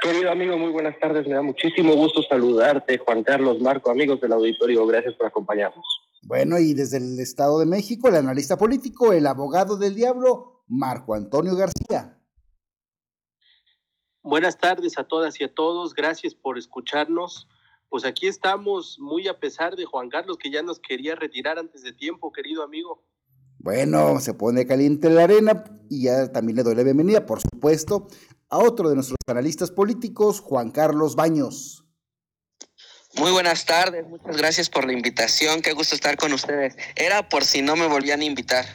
Querido amigo, muy buenas tardes. Me da muchísimo gusto saludarte, Juan Carlos Marco, amigos del auditorio. Gracias por acompañarnos. Bueno, y desde el Estado de México, el analista político, el abogado del diablo, Marco Antonio García. Buenas tardes a todas y a todos. Gracias por escucharnos. Pues aquí estamos, muy a pesar de Juan Carlos, que ya nos quería retirar antes de tiempo, querido amigo. Bueno, se pone caliente la arena y ya también le doy la bienvenida, por supuesto, a otro de nuestros analistas políticos, Juan Carlos Baños. Muy buenas tardes, muchas gracias por la invitación, qué gusto estar con ustedes. Era por si no me volvían a invitar.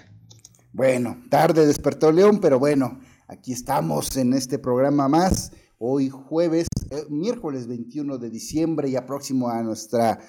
Bueno, tarde despertó León, pero bueno, aquí estamos en este programa más, hoy jueves, eh, miércoles 21 de diciembre, ya próximo a nuestra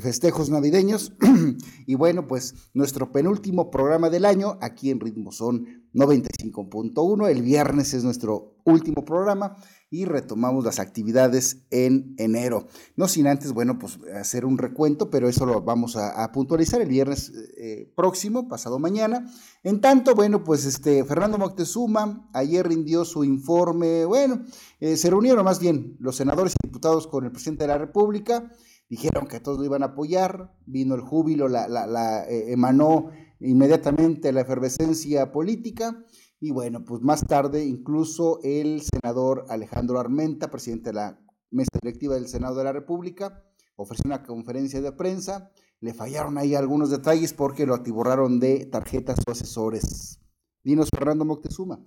festejos navideños. y bueno, pues nuestro penúltimo programa del año aquí en Ritmo son 95.1. El viernes es nuestro último programa y retomamos las actividades en enero. No sin antes, bueno, pues hacer un recuento, pero eso lo vamos a, puntualizar el viernes eh, próximo, pasado mañana. En tanto, bueno, pues este Fernando Moctezuma ayer rindió su informe, bueno, eh, se reunieron más bien los senadores y diputados con el presidente de la República dijeron que todos lo iban a apoyar, vino el júbilo, la, la, eh, emanó inmediatamente la efervescencia política y bueno, pues más tarde incluso el senador Alejandro Armenta, presidente de la mesa directiva del Senado de la República, ofreció una conferencia de prensa, le fallaron ahí algunos detalles porque lo atiborraron de tarjetas o asesores. Dinos Fernando Moctezuma.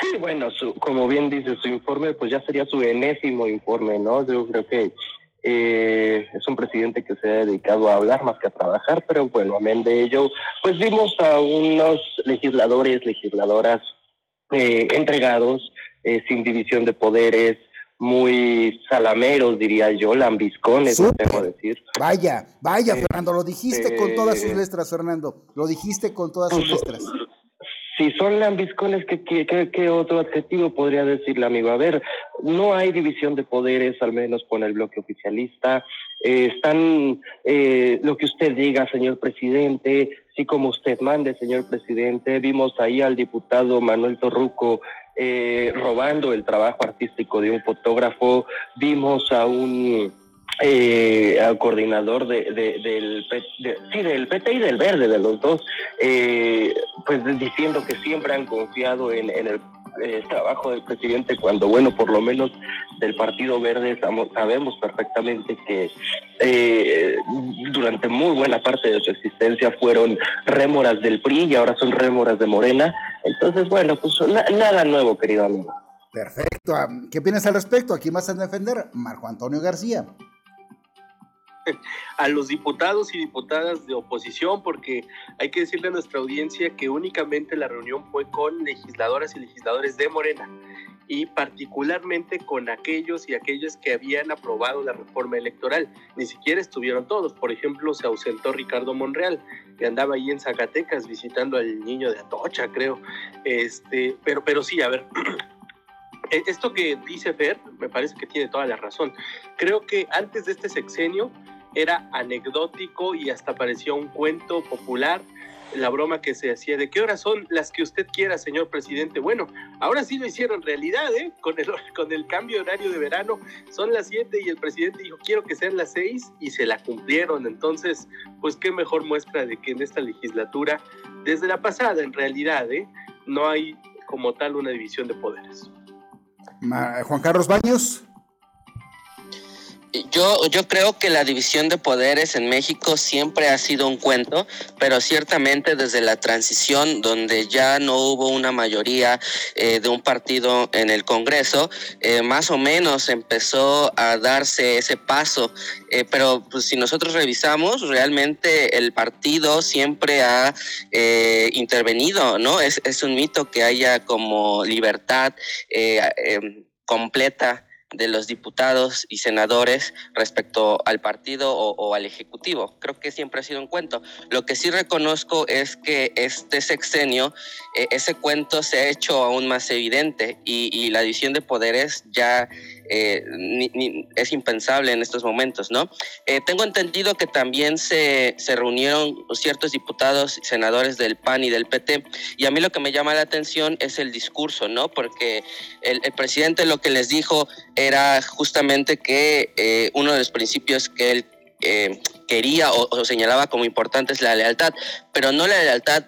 Sí, bueno, como bien dice su informe, pues ya sería su enésimo informe, ¿no? Yo creo que eh, es un presidente que se ha dedicado a hablar más que a trabajar, pero bueno, amén de ello, pues vimos a unos legisladores, legisladoras eh, entregados, eh, sin división de poderes, muy salameros, diría yo, lambiscones, tengo decir. Vaya, vaya, Fernando, lo dijiste con todas sus letras, Fernando, lo dijiste con todas sus pues, letras si son lambiscones, ¿qué, qué, qué, otro adjetivo podría decirle, amigo? A ver, no hay división de poderes, al menos con el bloque oficialista. Eh, están eh, lo que usted diga, señor presidente, sí como usted mande, señor presidente. Vimos ahí al diputado Manuel Torruco eh, robando el trabajo artístico de un fotógrafo. Vimos a un eh, al coordinador de, del, sí, del PT y del Verde, de los dos, eh, pues diciendo que siempre han confiado en, el eh, trabajo del presidente, cuando, bueno, por lo menos del Partido Verde sabemos perfectamente que eh, durante muy buena parte de su existencia fueron rémoras del PRI y ahora son rémoras de Morena. Entonces, bueno, pues nada nuevo, querido amigo. Perfecto. ¿Qué opinas al respecto? Aquí más a defender Marco Antonio García a los diputados y diputadas de oposición, porque hay que decirle a nuestra audiencia que únicamente la reunión fue con legisladoras y legisladores de Morena y particularmente con aquellos y aquellas que habían aprobado la reforma electoral. Ni siquiera estuvieron todos. Por ejemplo, se ausentó Ricardo Monreal, que andaba ahí en Zacatecas visitando al niño de Atocha, creo. Este, pero, pero sí, a ver, esto que dice Fer me parece que tiene toda la razón. Creo que antes de este sexenio era anecdótico y hasta parecía un cuento popular la broma que se hacía de qué horas son las que usted quiera, señor presidente. Bueno, ahora sí lo hicieron realidad, ¿eh? Con el, con el cambio horario de verano, son las 7 y el presidente dijo quiero que sean las 6 y se la cumplieron. Entonces, pues qué mejor muestra de que en esta legislatura, desde la pasada en realidad, ¿eh? No hay como tal una división de poderes. Juan Carlos Baños. Yo, yo creo que la división de poderes en México siempre ha sido un cuento, pero ciertamente desde la transición, donde ya no hubo una mayoría eh, de un partido en el Congreso, eh, más o menos empezó a darse ese paso. Eh, pero pues, si nosotros revisamos, realmente el partido siempre ha intervenido, ¿no? Es, es, un mito que haya como libertad completa de los diputados y senadores respecto al partido o, al ejecutivo. Creo que siempre ha sido un cuento. Lo que sí reconozco es que este sexenio, eh, ese cuento se ha hecho aún más evidente y, la división de poderes ya eh, es impensable en estos momentos, ¿no? Eh, tengo entendido que también se, se reunieron ciertos diputados y senadores del PAN y del PT y a mí lo que me llama la atención es el discurso, ¿no? Porque el, el presidente lo que les dijo era justamente que eh, uno de los principios que él eh, quería o, señalaba como importante es la lealtad, pero no la lealtad,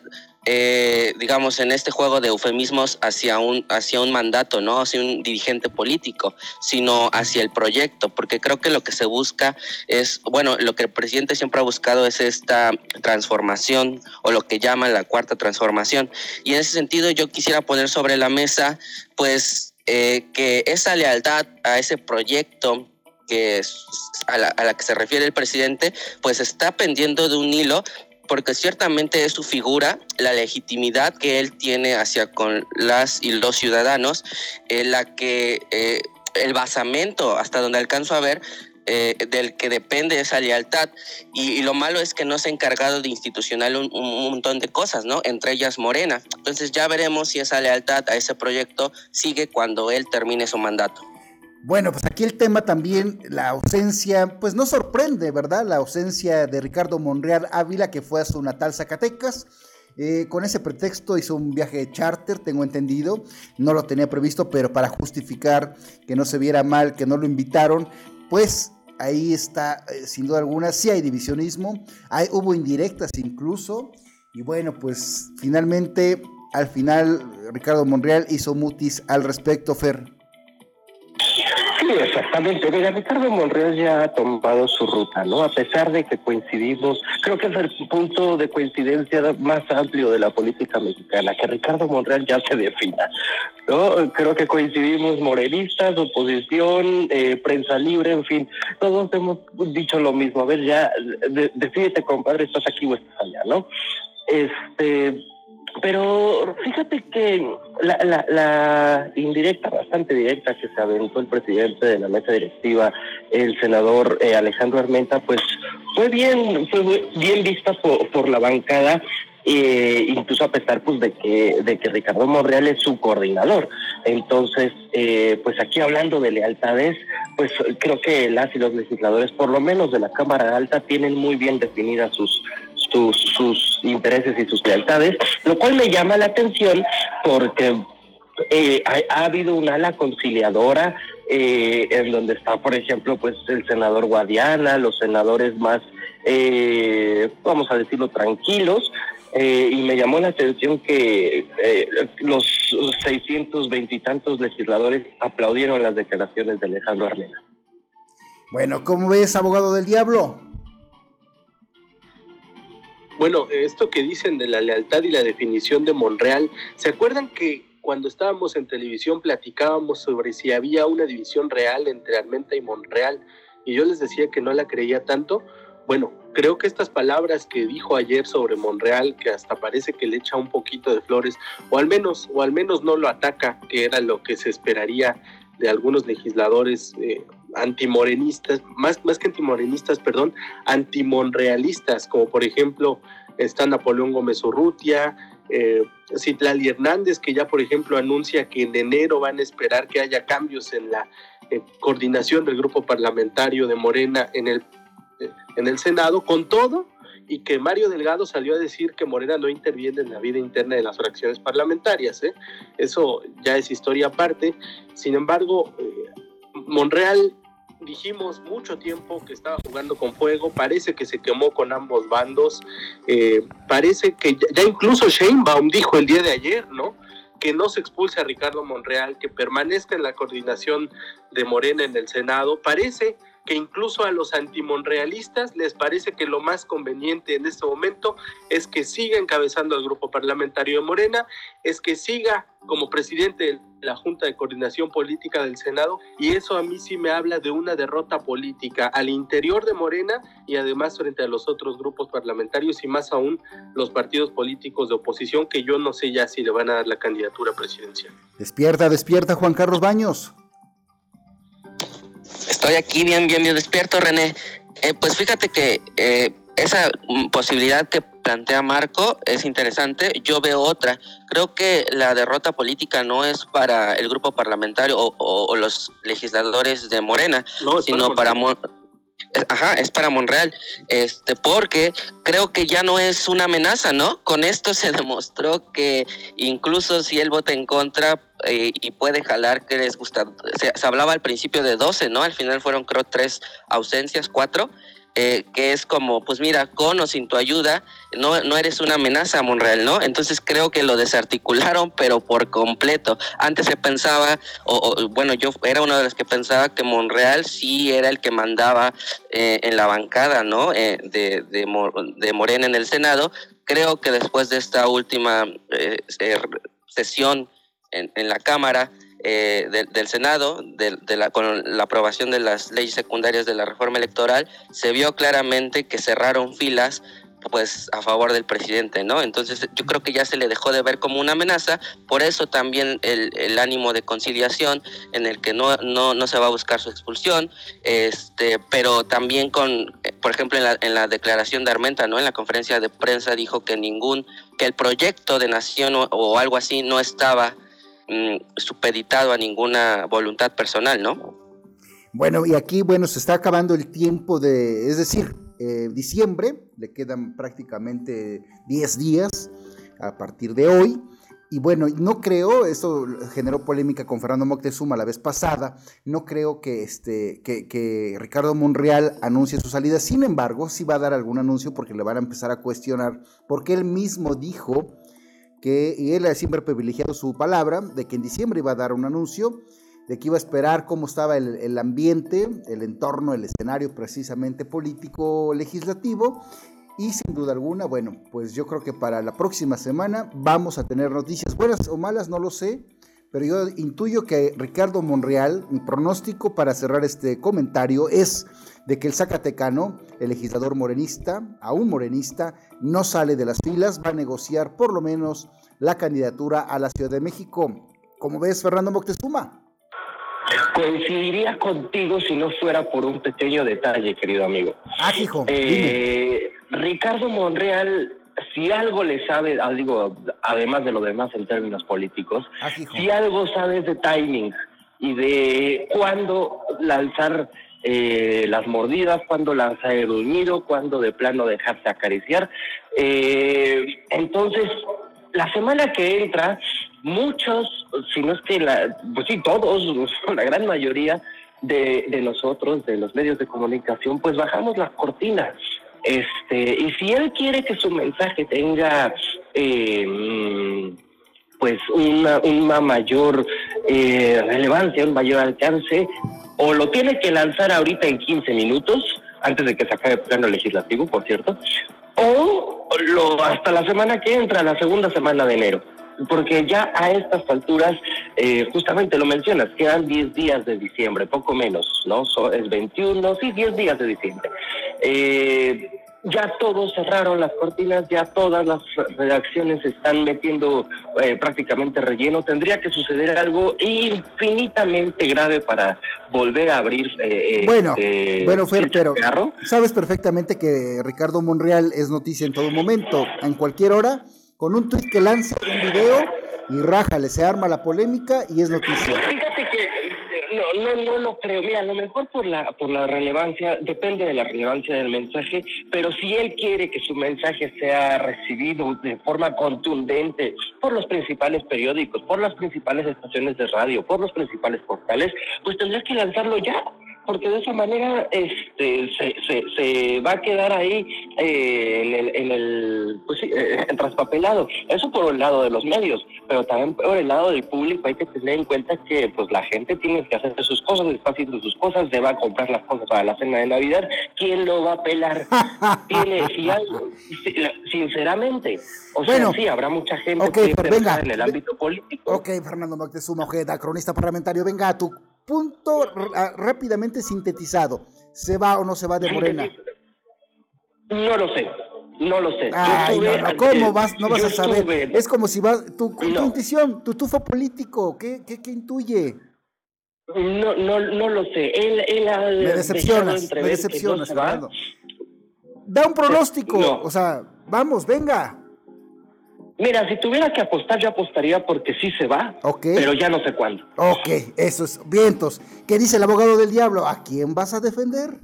eh, digamos, en este juego de eufemismos hacia un, hacia un mandato, ¿no? Hacia un dirigente político, sino hacia el proyecto, porque creo que lo que se busca es, bueno, lo que el presidente siempre ha buscado es esta transformación o lo que llaman la cuarta transformación. Y en ese sentido yo quisiera poner sobre la mesa, pues, eh, que esa lealtad a ese proyecto que es a la, a la que se refiere el presidente, pues está pendiendo de un hilo porque ciertamente es su figura, la legitimidad que él tiene hacia con las y los ciudadanos, en la que eh, el basamento, hasta donde alcanzo a ver, eh, del que depende esa lealtad. Y, lo malo es que no se ha encargado de institucional un, montón de cosas, ¿no? Entre ellas Morena. Entonces ya veremos si esa lealtad a ese proyecto sigue cuando él termine su mandato. Bueno, pues aquí el tema también, la ausencia, pues no sorprende, ¿verdad? La ausencia de Ricardo Monreal Ávila, que fue a su natal Zacatecas. Eh, con ese pretexto hizo un viaje de charter, tengo entendido. No lo tenía previsto, pero para justificar que no se viera mal, que no lo invitaron, pues ahí está, eh, sin duda alguna, sí hay divisionismo, hay, hubo indirectas incluso, y bueno, pues finalmente, al final, Ricardo Monreal hizo mutis al respecto, Fer. Sí, exactamente. Mira, Ricardo Monreal ya ha tomado su ruta, ¿no? A pesar de que coincidimos, creo que es el punto de coincidencia más amplio de la política mexicana, que Ricardo Monreal ya se defina, ¿no? Creo que coincidimos morenistas, oposición, eh, prensa libre, en fin, todos hemos dicho lo mismo. A ver, ya, decídete, compadre, estás aquí o estás allá, ¿no? Este pero fíjate que la, la, la, indirecta, bastante directa que se aventó el presidente de la mesa directiva, el senador eh, Alejandro Armenta, pues fue bien, fue bien vista por, por la bancada, eh, incluso a pesar pues de que, de que Ricardo Monreal es su coordinador. Entonces, eh, pues aquí hablando de lealtades, pues creo que las y los legisladores, por lo menos de la Cámara Alta, tienen muy bien definidas sus sus, intereses y sus lealtades, lo cual me llama la atención porque eh, ha, habido una ala conciliadora eh, en donde está, por ejemplo, pues el senador Guadiana, los senadores más, eh, vamos a decirlo, tranquilos, y me llamó la atención que los 620 y tantos legisladores aplaudieron las declaraciones de Alejandro Armena. Bueno, ¿cómo ves, abogado del diablo? Bueno, esto que dicen de la lealtad y la definición de Monreal, ¿se acuerdan que cuando estábamos en televisión platicábamos sobre si había una división real entre Armenta y Monreal y yo les decía que no la creía tanto? Bueno, creo que estas palabras que dijo ayer sobre Monreal, que hasta parece que le echa un poquito de flores, o al menos, o al menos no lo ataca, que era lo que se esperaría de algunos legisladores eh, antimorenistas, más, más que antimorenistas, perdón, antimonrealistas, como por ejemplo está Napoleón Gómez Urrutia, eh, Citlali Hernández, que ya por ejemplo anuncia que en enero van a esperar que haya cambios en la eh, coordinación del grupo parlamentario de Morena en el, eh, en el Senado, con todo, y que Mario Delgado salió a decir que Morena no interviene en la vida interna de las fracciones parlamentarias. Eso ya es historia aparte. Sin embargo, Monreal dijimos mucho tiempo que estaba jugando con fuego, parece que se quemó con ambos bandos, eh, parece que ya, incluso Sheinbaum dijo el día de ayer, ¿no? Que no se expulse a Ricardo Monreal, que permanezca en la coordinación de Morena en el Senado, parece que incluso a los antimonrealistas les parece que lo más conveniente en este momento es que siga encabezando el grupo parlamentario de Morena, es que siga como presidente de la Junta de Coordinación Política del Senado y eso a mí sí me habla de una derrota política al interior de Morena y además frente a los otros grupos parlamentarios y más aún los partidos políticos de oposición que yo no sé ya si le van a dar la candidatura presidencial. Despierta, despierta Juan Carlos Baños. Estoy aquí bien, bien, bien despierto, René. Eh, pues fíjate que eh, esa posibilidad que plantea Marco es interesante. Yo veo otra. Creo que la derrota política no es para el grupo parlamentario o, los legisladores de Morena, sino para, Ajá, es para Monreal. Este, porque creo que ya no es una amenaza, ¿no? Con esto se demostró que incluso si él vota en contra eh, y puede jalar que les gusta. Se, hablaba al principio de 12, ¿no? Al final fueron, creo, tres ausencias, cuatro. Eh, que es como, pues mira, con o sin tu ayuda, no, no eres una amenaza a Monreal, ¿no? Entonces creo que lo desarticularon, pero por completo. Antes se pensaba, o, bueno, yo era uno de los que pensaba que Monreal sí era el que mandaba eh, en la bancada, ¿no? Eh, de, de, Morena en el Senado. Creo que después de esta última sesión en, la Cámara, eh, del Senado, de, la, con la aprobación de las leyes secundarias de la reforma electoral, se vio claramente que cerraron filas pues a favor del presidente, ¿no? Entonces yo creo que ya se le dejó de ver como una amenaza, por eso también el, ánimo de conciliación en el que no, no, no, se va a buscar su expulsión, este, pero también con, por ejemplo, en la, en la declaración de Armenta, ¿no? En la conferencia de prensa dijo que ningún, que el proyecto de nación o algo así no estaba Mm, supeditado a ninguna voluntad personal, ¿no? Bueno, y aquí, bueno, se está acabando el tiempo de, es decir, eh, diciembre, le quedan prácticamente 10 días a partir de hoy. Y bueno, no creo, esto generó polémica con Fernando Moctezuma la vez pasada, no creo que, este, que, que, Ricardo Monreal anuncie su salida, sin embargo, sí va a dar algún anuncio porque le van a empezar a cuestionar, porque él mismo dijo que y él ha siempre privilegiado su palabra de que en diciembre iba a dar un anuncio, de que iba a esperar cómo estaba el, ambiente, el entorno, el escenario precisamente político legislativo. Y sin duda alguna, bueno, pues yo creo que para la próxima semana vamos a tener noticias buenas o malas, no lo sé, pero yo intuyo que Ricardo Monreal, mi pronóstico para cerrar este comentario es de que el Zacatecano, el legislador morenista, aún morenista, no sale de las filas, va a negociar por lo menos la candidatura a la Ciudad de México. ¿Cómo ves, Fernando Moctezuma? Coincidiría contigo si no fuera por un pequeño detalle, querido amigo. Ah, hijo. Eh, Ricardo Monreal, si algo le sabe, ah, digo, además de lo demás en términos políticos, ah, si algo sabe de timing y de cuándo lanzar eh, las mordidas, cuando lanzar el unido, cuando de plano dejarse acariciar. Eh, entonces, la semana que entra, muchos, si no es que la, pues sí, todos, la gran mayoría de, de nosotros, de los medios de comunicación, pues bajamos las cortinas. Este, y si él quiere que su mensaje tenga eh, pues una, una mayor eh, relevancia, un mayor alcance, o lo tiene que lanzar ahorita en 15 minutos, antes de que se acabe el plano legislativo, por cierto, o lo, hasta la semana que entra, la segunda semana de enero. Porque ya a estas alturas, eh, justamente lo mencionas, quedan 10 días de diciembre, poco menos, ¿no? es 21, sí, 10 días de diciembre. Eh, ya todos cerraron las cortinas, ya todas las redacciones están metiendo eh, prácticamente relleno. Tendría que suceder algo infinitamente grave para volver a abrir. Eh, eh bueno, bueno, Fer, pero sabes perfectamente que Ricardo Monreal es noticia en todo momento, en cualquier hora, con un tweet que lance un video y rájale, se arma la polémica y es noticia. Fíjate que no, no, no lo creo. Mira, a lo mejor por la, por la relevancia, depende de la relevancia del mensaje, pero si él quiere que su mensaje sea recibido de forma contundente por los principales periódicos, por las principales estaciones de radio, por los principales portales, pues tendrá que lanzarlo ya porque de esa manera este, se, se, se va a quedar ahí eh, en el, en el pues sí, eh, traspapelado. Eso por el lado de los medios, pero también por el lado del público hay que tener en cuenta que pues la gente tiene que hacer sus cosas, está haciendo sus cosas, se va a comprar las cosas para la cena de Navidad. ¿Quién lo va a pelar? tiene, si hay, sinceramente. O sea, sí, habrá mucha gente que venga, en el ámbito político. Ok, Fernando Moctezuma Ojeda, cronista parlamentario, venga a tu punto rápidamente sintetizado. ¿Se va o no se va de Morena? No lo sé. No lo sé. Ay, no, ¿Cómo vas? No vas a saber. Es como si vas. Tu, tu intuición, tu tufo político, ¿qué, qué, qué intuye? No, no, no lo sé. Él, él ha me decepcionas, me decepcionas, Fernando. Da un pronóstico. O sea, vamos, venga. Mira, si tuviera que apostar, yo apostaría porque sí se va, pero ya no sé cuándo. Ok, eso es. Vientos. ¿Qué dice el abogado del diablo? ¿A quién vas a defender?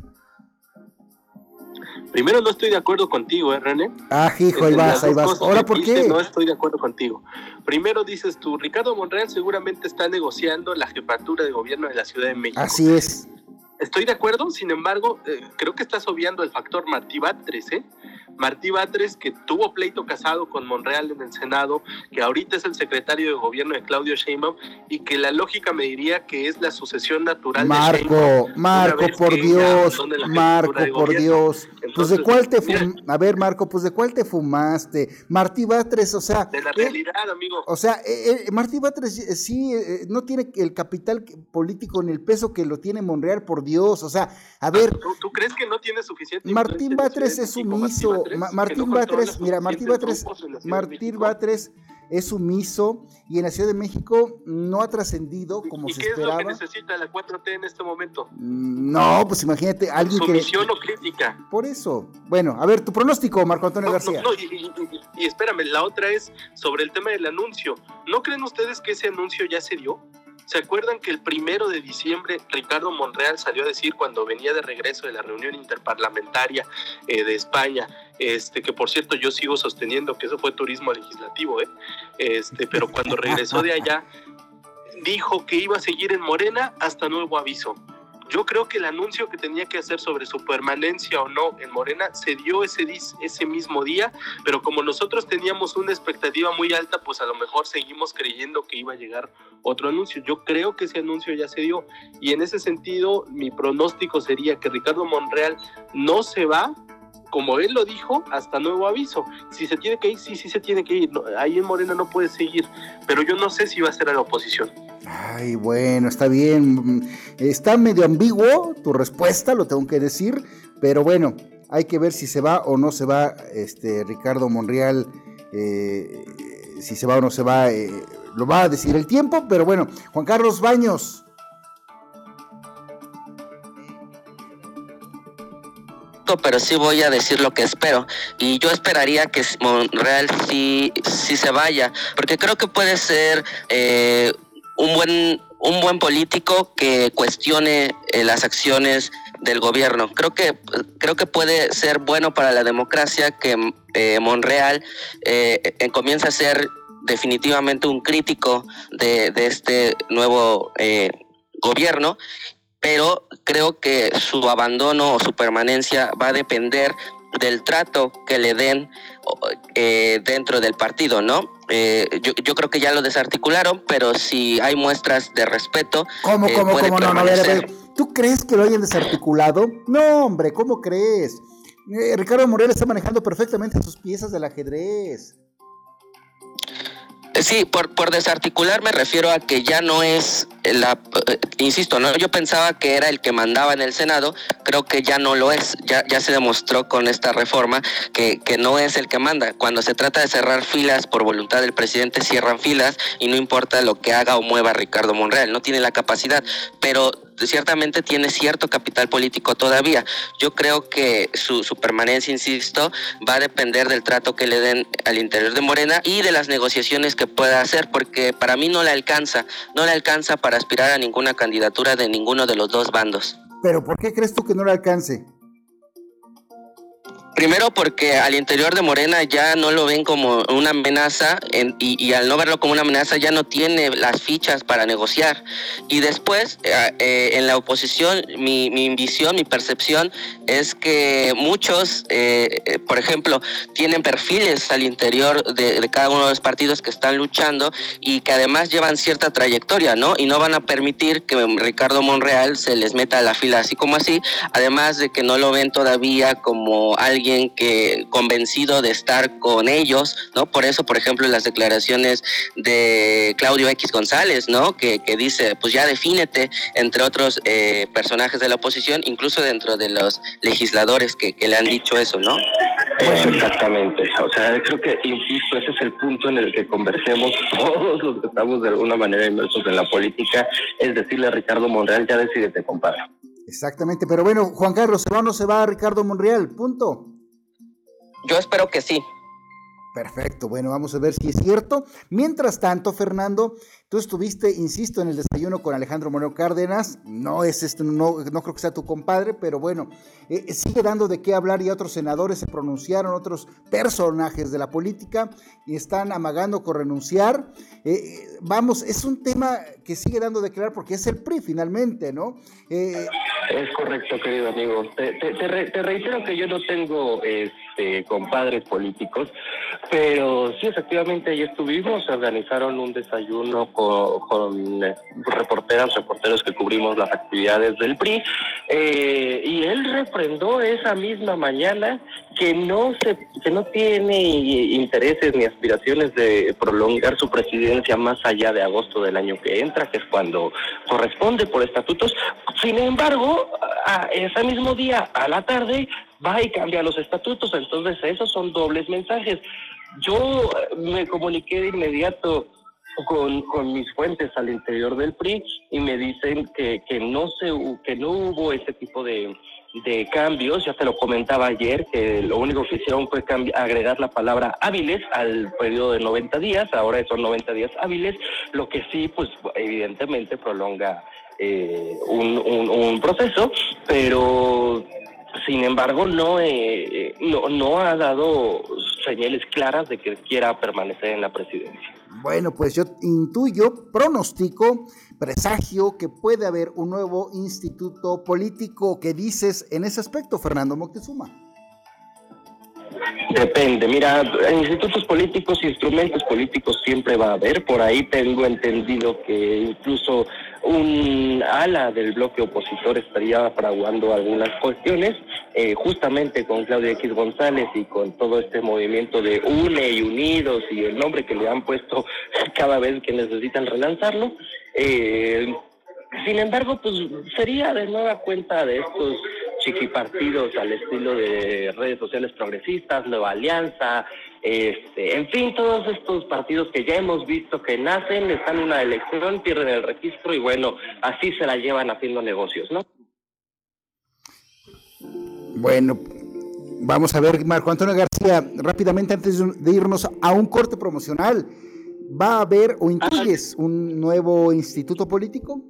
Primero no estoy de acuerdo contigo, ¿eh, René? Ah, hijo, ahí vas, ahí vas. ¿Ahora por qué? No estoy de acuerdo contigo. Primero dices tú, Ricardo Monreal seguramente está negociando la jefatura de gobierno de la Ciudad de México. Así es. Estoy de acuerdo, sin embargo, eh, creo que estás obviando el factor Martí Batres, ¿eh? Martí Batres, que tuvo pleito casado con Monreal en el Senado, que ahorita es el secretario de gobierno de Claudio Sheinbaum, y que la lógica me diría que es la sucesión natural Marco, de Sheinbaum. Marco, por Dios, Marco, por Dios. pues de cuál te A ver, Marco, pues de cuál te fumaste. Martí Batres, o sea... De la realidad, amigo. O sea, eh, eh, Martí Batres sí no tiene el capital político ni el peso que lo tiene Monreal, por Dios Dios, o sea, a ver. ¿Tú, crees que no tiene suficiente? Martín Batres es sumiso. Martín Batres, mira, Martín Batres, Martín Batres es sumiso y en la Ciudad de México no ha trascendido como se esperaba. ¿Y qué es lo que necesita la 4T en este momento? Mm, no, pues imagínate, alguien Sumisión o crítica. Por eso. Bueno, a ver, tu pronóstico, Marco Antonio García. No, y, y espérame, la otra es sobre el tema del anuncio. ¿No creen ustedes que ese anuncio ya se dio? ¿Se acuerdan que el primero de diciembre Ricardo Monreal salió a decir cuando venía de regreso de la reunión interparlamentaria eh, de España, este, que por cierto yo sigo sosteniendo que eso fue turismo legislativo, ¿eh? este, pero cuando regresó de allá dijo que iba a seguir en Morena hasta nuevo aviso. Yo creo que el anuncio que tenía que hacer sobre su permanencia o no en Morena se dio ese, ese mismo día, pero como nosotros teníamos una expectativa muy alta, pues a lo mejor seguimos creyendo que iba a llegar otro anuncio. Yo creo que ese anuncio ya se dio y en ese sentido mi pronóstico sería que Ricardo Monreal no se va como él lo dijo, hasta nuevo aviso. Si se tiene que ir, sí, sí se tiene que ir. ahí en Morena no puede seguir, pero yo no sé si va a ser a la oposición. Ay, bueno, está bien. Está medio ambiguo tu respuesta, lo tengo que decir, pero bueno, hay que ver si se va o no se va este Ricardo Monreal, eh, si se va o no se va, eh, lo va a decir el tiempo, pero bueno, Juan Carlos Baños. pero sí voy a decir lo que espero. Y yo esperaría que Monreal sí, sí se vaya, porque creo que puede ser eh, un, buen, un buen político que cuestione eh, las acciones del gobierno. Creo que, creo que puede ser bueno para la democracia que eh, Monreal comience a ser definitivamente un crítico de este nuevo gobierno pero creo que su abandono o su permanencia va a depender del trato que le den eh, dentro del partido, ¿no? Eh, yo, yo, creo que ya lo desarticularon, pero si hay muestras de respeto. ¿Cómo, eh, cómo, cómo? No, no, a ver, a ver. ¿Tú crees que lo hayan desarticulado? No, hombre, ¿cómo crees? Ricardo Morel está manejando perfectamente sus piezas del ajedrez. Sí, por, por desarticular me refiero a que ya no es la, eh, insisto, no, yo pensaba que era el que mandaba en el Senado, creo que ya no lo es, ya, ya se demostró con esta reforma que, que no es el que manda. Cuando se trata de cerrar filas por voluntad del presidente, cierran filas y no importa lo que haga o mueva Ricardo Monreal, no tiene la capacidad, pero ciertamente tiene cierto capital político todavía. Yo creo que su, permanencia, insisto, va a depender del trato que le den al interior de Morena y de las negociaciones que pueda hacer, porque para mí no le alcanza, no le alcanza para aspirar a ninguna candidatura de ninguno de los dos bandos. Pero ¿por qué crees tú que no le alcance? Primero porque al interior de Morena ya no lo ven como una amenaza y, al no verlo como una amenaza ya no tiene las fichas para negociar. Y después, eh, eh, en la oposición, mi, visión, mi percepción es que muchos, eh, por ejemplo, tienen perfiles al interior de, cada uno de los partidos que están luchando y que además llevan cierta trayectoria, ¿no? Y no van a permitir que Ricardo Monreal se les meta a la fila así como así, además de que no lo ven todavía como alguien que convencido de estar con ellos, ¿no? Por eso, por ejemplo, las declaraciones de Claudio X González, ¿no? Que, que dice, pues ya defínete, entre otros eh, personajes de la oposición, incluso dentro de los legisladores que, que le han dicho eso, ¿no? exactamente. O sea, creo que, insisto, ese es el punto en el que conversemos todos los que estamos de alguna manera inmersos en la política, es decirle a Ricardo Monreal, ya decidete, compadre. Exactamente, pero bueno, Juan Carlos, ¿se va o no se va a Ricardo Monreal? Punto. Yo espero que sí. Perfecto, bueno, vamos a ver si es cierto. Mientras tanto, Fernando, tú estuviste, insisto, en el desayuno con Alejandro Moreno Cárdenas. No es este, no, creo que sea tu compadre, pero bueno, eh, eh, sigue dando de qué hablar y otros senadores se pronunciaron, otros personajes de la política y están amagando con renunciar. Eh, vamos, es un tema que sigue dando de qué hablar porque es el PRI finalmente, ¿no? es correcto, querido amigo. Te, te, reitero que yo no tengo este, compadres políticos. Pero sí, efectivamente, ahí estuvimos, organizaron un desayuno con, eh, reporteras, reporteros que cubrimos las actividades del PRI, eh, y él refrendó esa misma mañana que no se, que no tiene intereses ni aspiraciones de prolongar su presidencia más allá de agosto del año que entra, que es cuando corresponde por estatutos. Sin embargo, a ese mismo día, a la tarde, va y cambia los estatutos. Entonces, esos son dobles mensajes. Yo eh, me comuniqué de inmediato con, con, mis fuentes al interior del PRI y me dicen que, que, no, se, que no hubo ese tipo de, de cambios. Ya te lo comentaba ayer, que lo único que hicieron fue agregar la palabra hábiles al periodo de 90 días. Ahora son 90 días hábiles, lo que sí, pues evidentemente prolonga eh, un, un, un proceso, pero sin embargo, no, eh, no, no ha dado señales claras de que quiera permanecer en la presidencia. Bueno, pues yo intuyo, pronostico, presagio que puede haber un nuevo instituto político. ¿Qué dices en ese aspecto, Fernando Moctezuma? Depende, mira, institutos políticos, instrumentos políticos siempre va a haber. Por ahí tengo entendido que incluso un ala del bloque opositor estaría fraguando algunas cuestiones, eh, justamente con Claudia X González y con todo este movimiento de UNE y Unidos y el nombre que le han puesto cada vez que necesitan relanzarlo. Eh, sin embargo, pues sería de nueva cuenta de estos chiquipartidos al estilo de redes sociales progresistas, Nueva Alianza, este, en fin, todos estos partidos que ya hemos visto que nacen, están en una elección, pierden el registro y bueno, así se la llevan haciendo negocios, ¿no? Bueno, vamos a ver, Marco Antonio García, rápidamente antes de irnos a un corte promocional, ¿va a haber o incluyes un nuevo instituto político?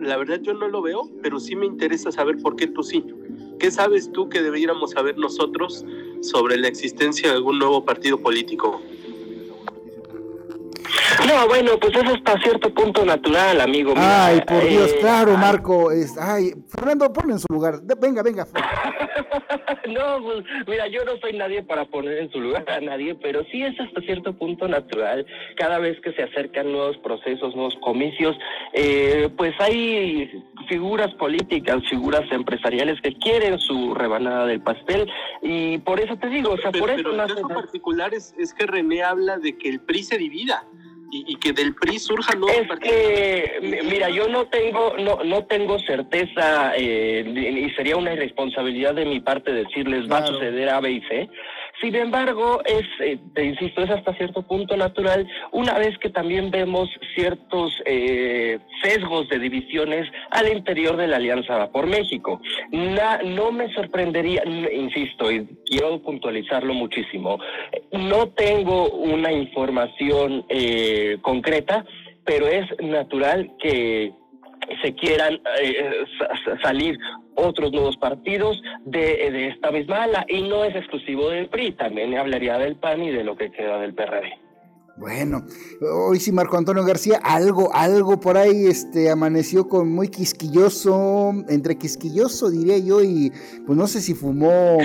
la verdad yo no lo veo, pero sí me interesa saber por qué tú sí. ¿Qué sabes tú que deberíamos saber nosotros sobre la existencia de algún nuevo partido político? No, bueno, pues eso es hasta cierto punto natural, amigo. ay, por Dios, eh, claro, Marco. Es, ay, Fernando, ponle en su lugar. venga, venga. no, pues mira, yo no soy nadie para poner en su lugar a nadie, pero sí es hasta cierto punto natural. Cada vez que se acercan nuevos procesos, nuevos comicios, eh, pues hay figuras políticas, figuras empresariales que quieren su rebanada del pastel y por eso te digo, o sea, por eso... Pero el caso particular es, es que René habla de que el PRI se divida y, que del PRI surja nuevos es mira, yo no tengo, no, no tengo certeza eh, y sería una irresponsabilidad de mi parte decirles va a suceder A, B y C. Sin embargo, es, eh, te insisto, es hasta cierto punto natural, una vez que también vemos ciertos eh, sesgos de divisiones al interior de la Alianza por México. no me sorprendería, insisto, y quiero puntualizarlo muchísimo, no tengo una información eh, concreta, pero es natural que se quieran eh, salir otros nuevos partidos de, de, esta misma ala y no es exclusivo del PRI, también hablaría del PAN y de lo que queda del PRD. Bueno, hoy sí Marco Antonio García, algo, algo por ahí este, amaneció con muy quisquilloso, entre quisquilloso diría yo, y pues no sé si fumó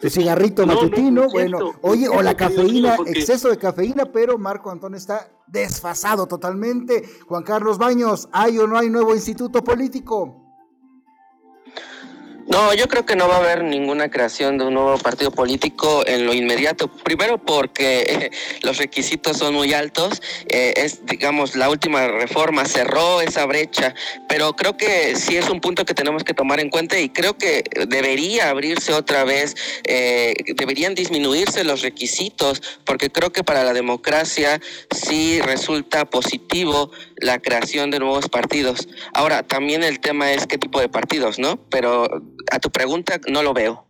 su cigarrito matutino, bueno, oye, o la cafeína, exceso de cafeína, pero Marco Antonio está desfasado totalmente. Juan Carlos Baños, ¿hay o no hay nuevo instituto político? No, yo creo que no va a haber ninguna creación de un nuevo partido político en lo inmediato. Primero porque los requisitos son muy altos. Eh, es, digamos, la última reforma cerró esa brecha, pero creo que sí es un punto que tenemos que tomar en cuenta y creo que debería abrirse otra vez, eh, deberían disminuirse los requisitos, porque creo que para la democracia sí resulta positivo la creación de nuevos partidos. Ahora, también el tema es qué tipo de partidos, ¿no? Pero a tu pregunta no lo veo.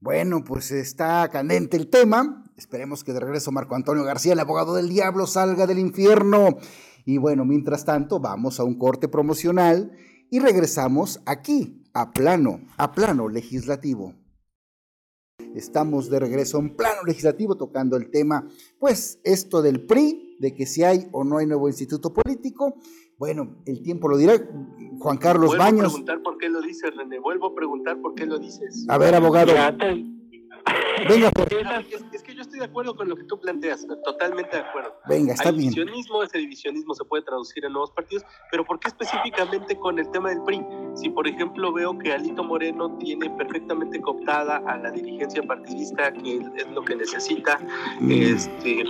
Bueno, pues está candente el tema. Esperemos que de regreso Marco Antonio García, el abogado del diablo, salga del infierno. Y bueno, mientras tanto, vamos a un corte promocional y regresamos aquí, a plano, a plano legislativo. Estamos de regreso en plano legislativo tocando el tema, pues esto del PRI, de que si hay o no hay nuevo instituto político. Bueno, el tiempo lo dirá. Juan Carlos Vuelvo Baños. a preguntar por qué lo dices, René. Vuelvo a preguntar por qué lo dices. A ver, abogado. Venga, por... es, es, que yo estoy de acuerdo con lo que tú planteas, totalmente de acuerdo. Venga, está Hay bien. divisionismo, ese divisionismo se puede traducir en nuevos partidos, pero ¿por qué específicamente con el tema del PRI? Si, por ejemplo, veo que Alito Moreno tiene perfectamente cooptada a la dirigencia partidista, que es lo que necesita, Mm. este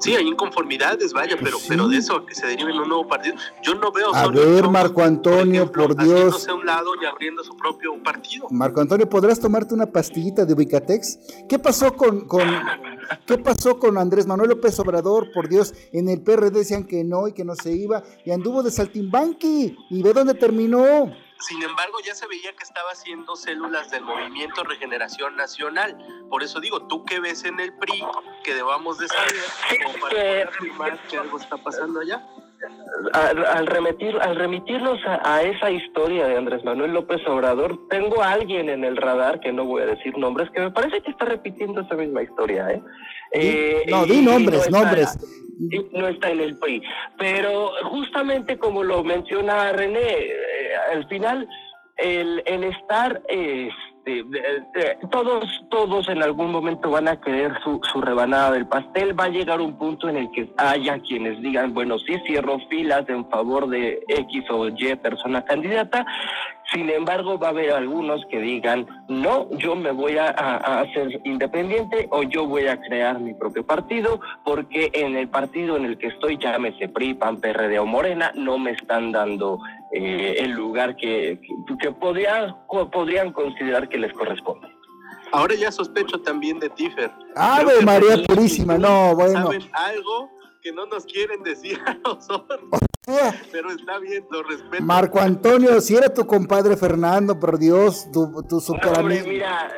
Sí, hay inconformidades, vaya, pero, Sí. pero de eso que se derive en un nuevo partido, yo no veo A ver, Trump, Marco Antonio, por Dios. haciéndose a un lado y abriendo su propio partido. Marco Antonio, ¿podrás tomarte una pastillita de Ubicatex? ¿Qué pasó con, con, ¿qué pasó con Andrés Manuel López Obrador? Por Dios, en el PRD decían que no y que no se iba y anduvo de saltimbanqui y ve dónde terminó. Sin embargo, ya se veía que estaba haciendo células del movimiento Regeneración Nacional. Por eso digo, ¿tú qué ves en el PRI que debamos de saber como para poder afirmar que algo está pasando allá? Al, al remitir, al remitirnos a, a, esa historia de Andrés Manuel López Obrador, tengo a alguien en el radar, que no voy a decir nombres, que me parece que está repitiendo esa misma historia. ¿eh? Eh, no, di nombres, no nombres. Está, no está en el PRI. Pero justamente como lo menciona René, al final el, estar... De, todos, todos en algún momento van a querer su, su, rebanada del pastel. Va a llegar un punto en el que haya quienes digan, bueno, sí cierro filas en favor de X o Y persona candidata. Sin embargo, va a haber algunos que digan, no, yo me voy a, a, hacer independiente o yo voy a crear mi propio partido porque en el partido en el que estoy, llámese PRI, PAN, PRD o Morena, no me están dando eh, el lugar que, que, que podría, podrían considerar que les corresponde. Ahora ya sospecho también de Tifer. Ave María Purísima, no, bueno. ¿Saben algo que no nos quieren decir a nosotros? Pero está bien, lo respeto. Marco Antonio, si era tu compadre Fernando, por Dios, tu, tu super no, hombre, mira,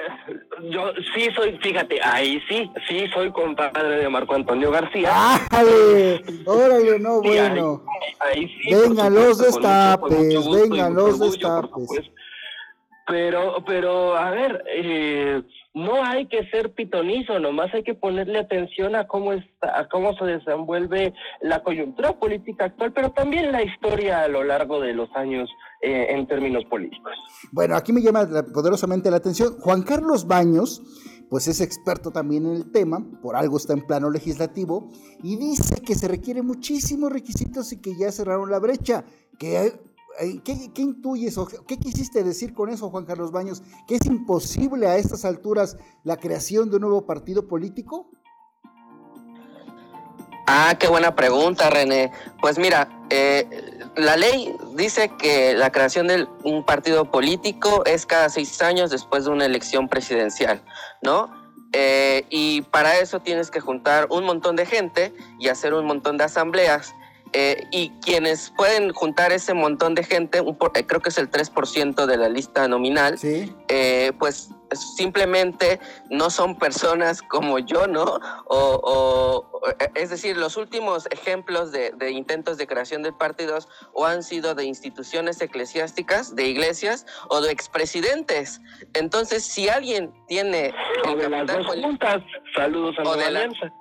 yo sí soy, fíjate, ahí sí, sí soy compadre de Marco Antonio García. ¡Ájale! Órale, no, Sí, bueno. Ahí, ahí sí, Vengan por los supuesto, destapes, gusto mucho los orgullo, destapes. Pero, pero, a ver, eh, no hay que ser pitonizo, nomás hay que ponerle atención a cómo está, a cómo se desenvuelve la coyuntura política actual, pero también la historia a lo largo de los años eh, en términos políticos. Bueno, aquí me llama la- poderosamente la atención. Juan Carlos Baños, pues es experto también en el tema, por algo está en plano legislativo, y dice que se requieren muchísimos requisitos y que ya cerraron la brecha. Que ¿Qué, intuyes o qué quisiste decir con eso, Juan Carlos Baños? ¿Que es imposible a estas alturas la creación de un nuevo partido político? Ah, qué buena pregunta, René. Pues mira, eh, la ley dice que la creación de un partido político es cada seis años después de una elección presidencial, ¿no? Eh, y para eso tienes que juntar un montón de gente y hacer un montón de asambleas. Eh, y quienes pueden juntar ese montón de gente, eh, creo que es el 3% de la lista nominal, eh, pues simplemente no son personas como yo, ¿no? O, es decir, los últimos ejemplos de, intentos de creación de partidos o han sido de instituciones eclesiásticas, de iglesias o de expresidentes. Entonces, si alguien tiene... O de las dos juntas, saludos a la alianza.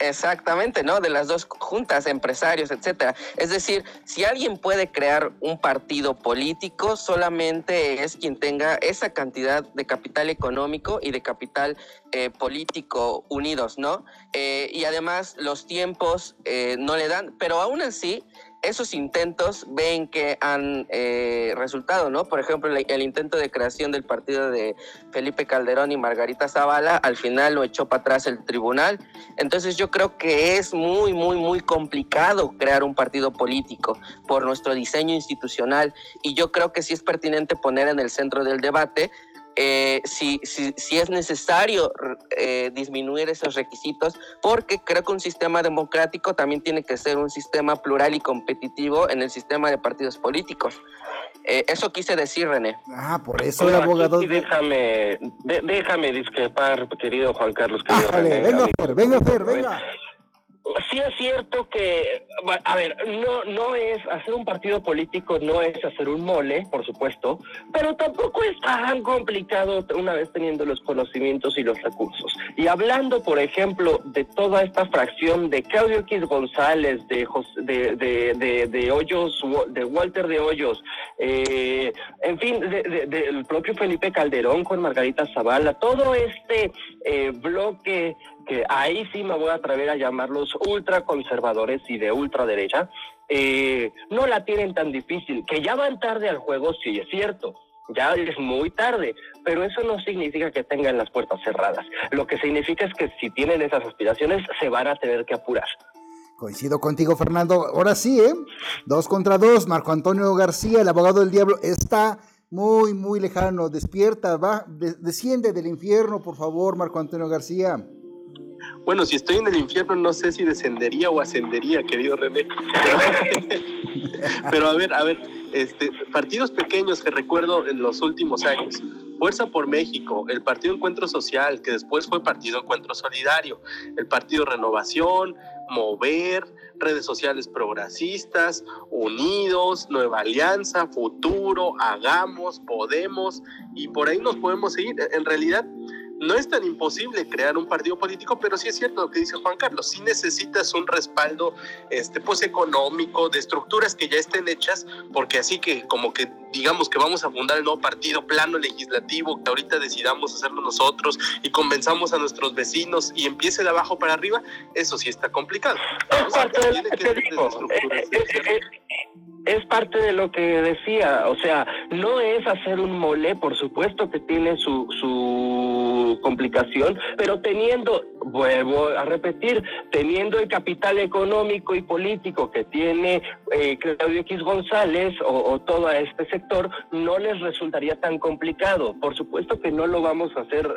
Exactamente, ¿no? De las dos juntas, empresarios, etcétera. Es decir, si alguien puede crear un partido político, solamente es quien tenga esa cantidad de capital económico y de capital eh, político unidos, ¿no? Eh, y además los tiempos eh, no le dan, pero aún así esos intentos ven que han eh, resultado, ¿no? Por ejemplo, el, intento de creación del partido de Felipe Calderón y Margarita Zavala, al final lo echó para atrás el tribunal. Entonces yo creo que es muy, muy, muy complicado crear un partido político por nuestro diseño institucional y yo creo que sí es pertinente poner en el centro del debate eh, si, si, si, es necesario eh, disminuir esos requisitos, porque creo que un sistema democrático también tiene que ser un sistema plural y competitivo en el sistema de partidos políticos. Eh, eso quise decir, René. Ah, por eso el abogado. déjame, déjame discrepar, querido Juan Carlos. Querido venga, Fer, venga, Fer, venga sí es cierto que, a ver, no, no es hacer un partido político, no es hacer un mole, por supuesto, pero tampoco es tan complicado una vez teniendo los conocimientos y los recursos. Y hablando, por ejemplo, de toda esta fracción de Claudio X González, de, de, de, Hoyos, de Walter de Hoyos, eh, en fin, del propio Felipe Calderón con Margarita Zavala, todo este eh, bloque que ahí sí me voy a atrever a llamarlos ultraconservadores y de ultraderecha, eh, no la tienen tan difícil. Que ya van tarde al juego, sí es cierto. Ya es muy tarde, pero eso no significa que tengan las puertas cerradas. Lo que significa es que si tienen esas aspiraciones, se van a tener que apurar. Coincido contigo, Fernando. Ahora sí, ¿eh? Dos contra dos. Marco Antonio García, el abogado del diablo, está muy, muy lejano. Despierta, va, desciende del infierno, por favor, Marco Antonio García. Bueno, si estoy en el infierno, no sé si descendería o ascendería, querido René. Pero a ver, a ver, este, partidos pequeños que recuerdo en los últimos años. Fuerza por México, el Partido Encuentro Social, que después fue Partido Encuentro Solidario, el Partido Renovación, Mover, redes sociales progresistas, Unidos, Nueva Alianza, Futuro, Hagamos, Podemos, y por ahí nos podemos seguir. En realidad, no es tan imposible crear un partido político, pero sí es cierto lo que dice Juan Carlos, sí necesitas un respaldo este, pues, económico, de estructuras que ya estén hechas, porque así que como que digamos que vamos a fundar el nuevo partido, plano legislativo, que ahorita decidamos hacerlo nosotros y convenzamos a nuestros vecinos y empiece de abajo para arriba, eso sí está complicado. es parte de lo que decía, o sea, no es hacer un mole, por supuesto que tiene su, su complicación, pero teniendo, vuelvo a repetir, teniendo el capital económico y político que tiene eh, Claudio X González o, todo este sector, no les resultaría tan complicado. Por supuesto que no lo vamos a hacer